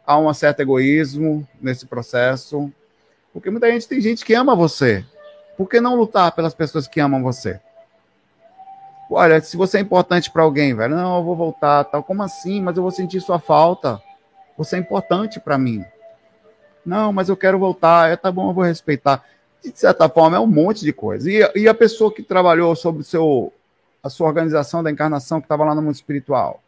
há um certo egoísmo nesse processo. Porque muita gente tem gente que ama você. Por que não lutar pelas pessoas que amam você? Olha, se você é importante para alguém, velho, não, eu vou voltar, tal. Como assim? Mas eu vou sentir sua falta. Você é importante para mim. Não, mas eu quero voltar. É, tá bom, eu vou respeitar. De certa forma, é um monte de coisa. E, e a pessoa que trabalhou sobre o seu, a sua organização da encarnação, que estava lá no mundo espiritual,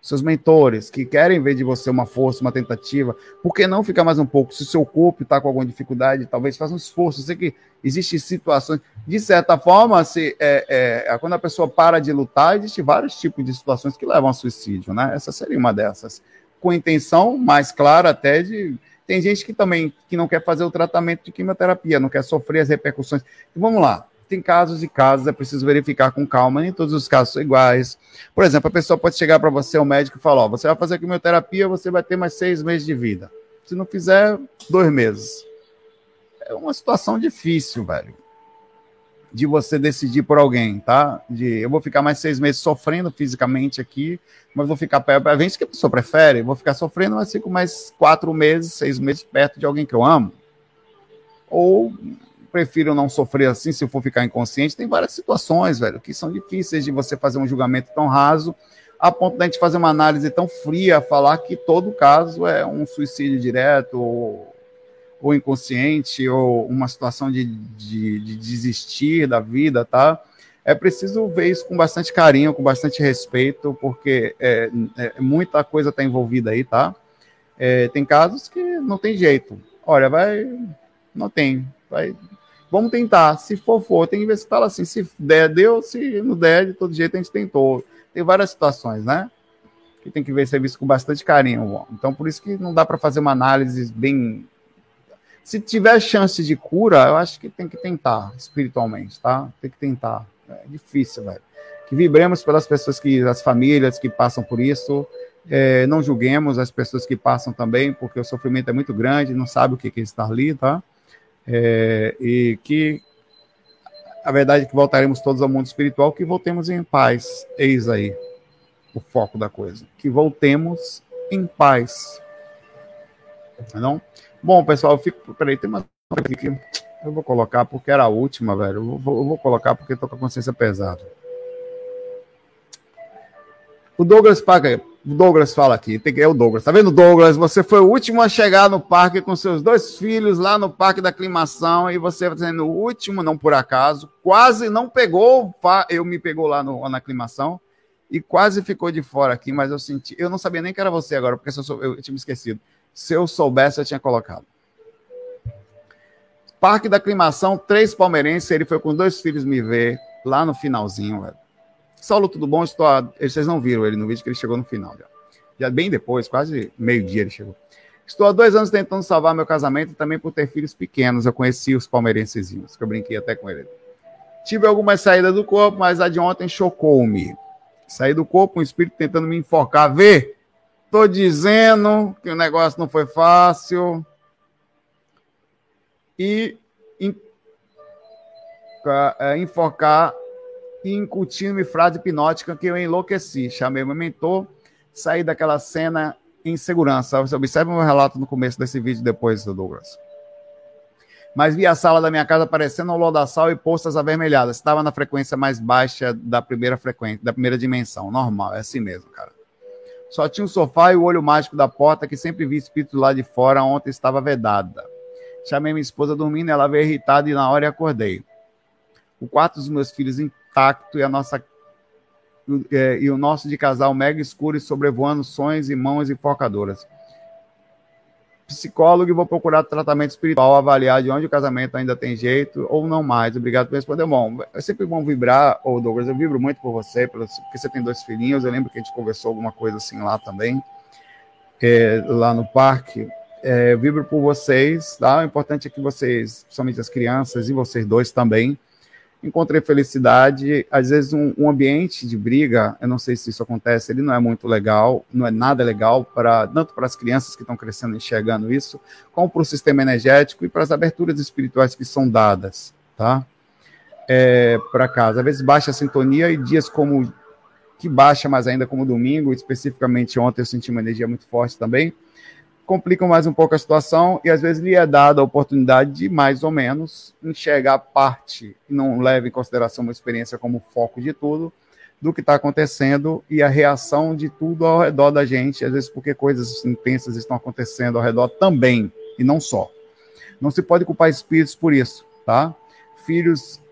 seus mentores que querem ver de você uma força, uma tentativa, por que não ficar mais um pouco? Se o seu corpo está com alguma dificuldade, talvez faça um esforço. Eu sei que existem situações, de certa forma, se, é, é, quando a pessoa para de lutar, existem vários tipos de situações que levam ao suicídio, né? Essa seria uma dessas. Com intenção mais clara até de. Tem gente que também que não quer fazer o tratamento de quimioterapia, não quer sofrer as repercussões. Então, vamos lá tem casos e casos, é preciso verificar com calma, nem todos os casos são iguais. Por exemplo, a pessoa pode chegar para você, o médico, e falar: Ó, você vai fazer quimioterapia, você vai ter mais seis meses de vida. Se não fizer, dois meses. É uma situação difícil, velho, de você decidir por alguém, tá? De eu vou ficar mais seis meses sofrendo fisicamente aqui, mas vou ficar perto. Isso que a pessoa prefere, vou ficar sofrendo, mas fico mais quatro meses, seis meses perto de alguém que eu amo. Ou prefiro não sofrer assim se eu for ficar inconsciente. Tem várias situações, velho, que são difíceis de você fazer um julgamento tão raso, a ponto de a gente fazer uma análise tão fria, falar que todo caso é um suicídio direto, ou, ou inconsciente, ou uma situação de, de, de desistir da vida, tá? É preciso ver isso com bastante carinho, com bastante respeito, porque é, é muita coisa está envolvida aí, tá? É, tem casos que não tem jeito. Olha, vai. Não tem. Vai, Vamos tentar. Se for, for. Tem que ver se fala assim. Se der, deu. Se não der, de todo jeito a gente tentou. Tem várias situações, né? Que tem que ver ser visto com bastante carinho. Então, por isso que não dá para fazer uma análise bem. Se tiver chance de cura, eu acho que tem que tentar espiritualmente, tá? Tem que tentar. É difícil, velho. Que vibremos pelas pessoas que, as famílias que passam por isso. É, não julguemos as pessoas que passam também, porque o sofrimento é muito grande, não sabe o que é estar ali, tá? É, e que a verdade é que voltaremos todos ao mundo espiritual, que voltemos em paz. Eis aí o foco da coisa. Que voltemos em paz. Não? Bom, pessoal, eu fico. Peraí, tem uma aqui. Eu vou colocar porque era a última, velho. Eu vou, eu vou colocar porque estou com a consciência pesada. O Douglas Paga o Douglas fala aqui, é o Douglas. Tá vendo, Douglas? Você foi o último a chegar no parque com seus dois filhos lá no parque da aclimação e você sendo o último, não por acaso, quase não pegou, eu me pegou lá no, na aclimação e quase ficou de fora aqui, mas eu senti, eu não sabia nem que era você agora, porque eu, eu, eu tinha me esquecido. Se eu soubesse, eu tinha colocado. Parque da aclimação, três palmeirenses, ele foi com dois filhos me ver lá no finalzinho, velho. Saulo, tudo bom? Estou a... Vocês não viram ele no vídeo que ele chegou no final. Já, já bem depois, quase meio-dia ele chegou. Estou há dois anos tentando salvar meu casamento e também por ter filhos pequenos. Eu conheci os palmeirensezinhos, que eu brinquei até com ele. Tive algumas saídas do corpo, mas a de ontem chocou-me. Saí do corpo, um espírito tentando me enforcar. Vê, tô dizendo que o negócio não foi fácil. E é, enfocar e incutindo-me frase hipnótica que eu enlouqueci. Chamei meu mentor, saí daquela cena em segurança. Você observa meu relato no começo desse vídeo depois, Douglas. Mas vi a sala da minha casa parecendo um lodaçal e postas avermelhadas. Estava na frequência mais baixa da primeira frequência, da primeira dimensão. Normal, é assim mesmo, cara. Só tinha um sofá e o olho mágico da porta que sempre vi espírito lá de fora, ontem estava vedada. Chamei minha esposa dormindo, ela veio irritada e na hora acordei. O quarto dos meus filhos intacto e a nossa é, e o nosso de casal mega escuro e sobrevoando sonhos e mãos enfocadoras. Psicólogo e vou procurar tratamento espiritual, avaliar de onde o casamento ainda tem jeito ou não mais. Obrigado por responder. Bom, é sempre bom vibrar, ô Douglas, eu vibro muito por você, porque você tem dois filhinhos. Eu lembro que a gente conversou alguma coisa assim lá também, é, lá no parque. É, vibro por vocês, tá? O importante é que vocês, principalmente as crianças e vocês dois também, encontrei felicidade. Às vezes, um, um, ambiente de briga, eu não sei se isso acontece, ele não é muito legal, não é nada legal, para tanto para as crianças que estão crescendo enxergando isso, como para o sistema energético e para as aberturas espirituais que são dadas, tá? É, para casa. Às vezes baixa a sintonia e dias como que baixa mais ainda como domingo, especificamente ontem eu senti uma energia muito forte também complicam mais um pouco a situação e às vezes lhe é dada a oportunidade de, mais ou menos, enxergar parte não leva em consideração uma experiência como foco de tudo, do que está acontecendo e a reação de tudo ao redor da gente, às vezes porque coisas intensas estão acontecendo ao redor também, e não só. Não se pode culpar espíritos por isso, tá? Filhos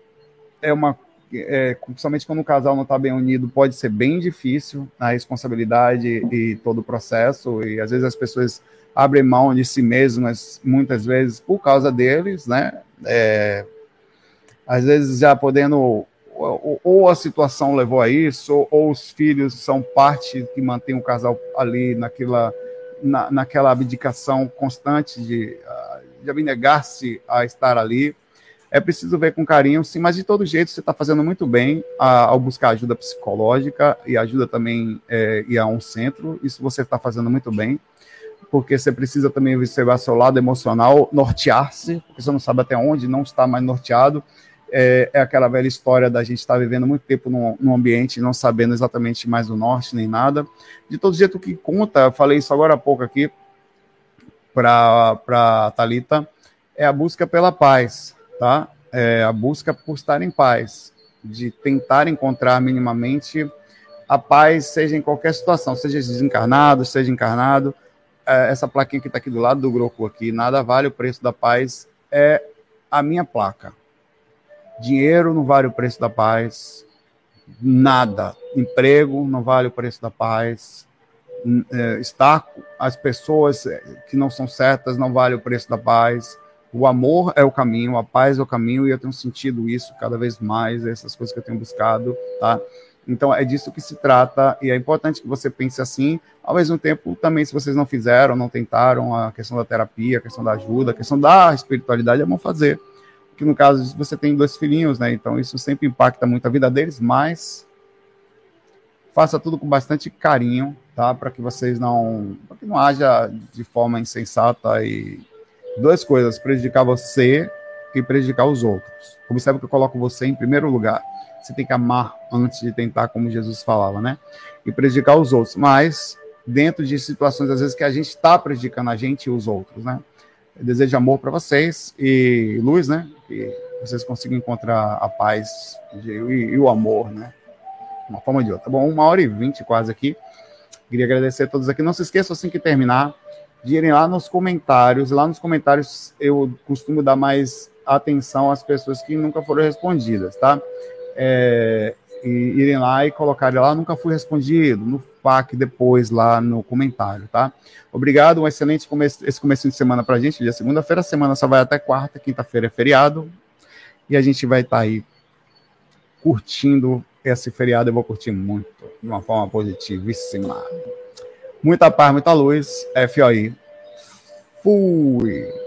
é uma é, principalmente quando o casal não está bem unido, pode ser bem difícil a responsabilidade e todo o processo, e às vezes as pessoas abrem mão de si mesmas, muitas vezes por causa deles, né? É, às vezes já podendo, ou, ou, a situação levou a isso, ou, ou, os filhos são parte que mantém o casal ali naquela, na, naquela abdicação constante de, de abnegar-se a estar ali. É preciso ver com carinho, sim, mas de todo jeito você está fazendo muito bem a, ao buscar ajuda psicológica e ajuda também é, a um centro, isso você está fazendo muito bem, porque você precisa também observar seu lado emocional, nortear-se, porque você não sabe até onde, não está mais norteado, é, é aquela velha história da gente estar tá vivendo muito tempo num, num ambiente não sabendo exatamente mais o norte nem nada. De todo jeito que conta, falei isso agora há pouco aqui para a Thalita, é a busca pela paz tá? É a busca por estar em paz, de tentar encontrar minimamente a paz, seja em qualquer situação, seja desencarnado, seja encarnado. É, essa plaquinha que está aqui do lado do grupo aqui, nada vale o preço da paz, é a minha placa. Dinheiro não vale o preço da paz, nada. Emprego não vale o preço da paz. É, estar as pessoas que não são certas não vale o preço da paz o amor é o caminho, a paz é o caminho, e eu tenho sentido isso cada vez mais, essas coisas que eu tenho buscado, tá? Então é disso que se trata, e é importante que você pense assim, ao mesmo tempo, também, se vocês não fizeram, não tentaram a questão da terapia, a questão da ajuda, a questão da espiritualidade, é bom fazer. Que no caso você tem dois filhinhos, né? Então isso sempre impacta muito a vida deles, mas faça tudo com bastante carinho, tá? Para que vocês não. que não haja de forma insensata e duas coisas: prejudicar você e prejudicar os outros. Observe que eu coloco você em primeiro lugar. Você tem que amar antes de tentar, como Jesus falava, né? E prejudicar os outros. Mas dentro de situações, às vezes, que a gente está prejudicando a gente e os outros, né? Eu desejo amor para vocês e luz, né? Que vocês consigam encontrar a paz e, e o amor, né? Uma forma de outra. Tá bom, uma hora e vinte quase aqui. Queria agradecer a todos aqui. Não se esqueçam, assim que terminar, de irem lá nos comentários. Lá nos comentários eu costumo dar mais atenção às pessoas que nunca foram respondidas, tá? É, irem lá e colocarem lá, nunca fui respondido, no FAQ depois lá no comentário, tá? Obrigado, um excelente começo, esse começo de semana pra gente, dia segunda-feira, semana só vai até quarta, quinta-feira é feriado, e a gente vai estar tá aí curtindo esse feriado, eu vou curtir muito, de uma forma positivíssima. Muita paz, muita luz. FOI. Fui.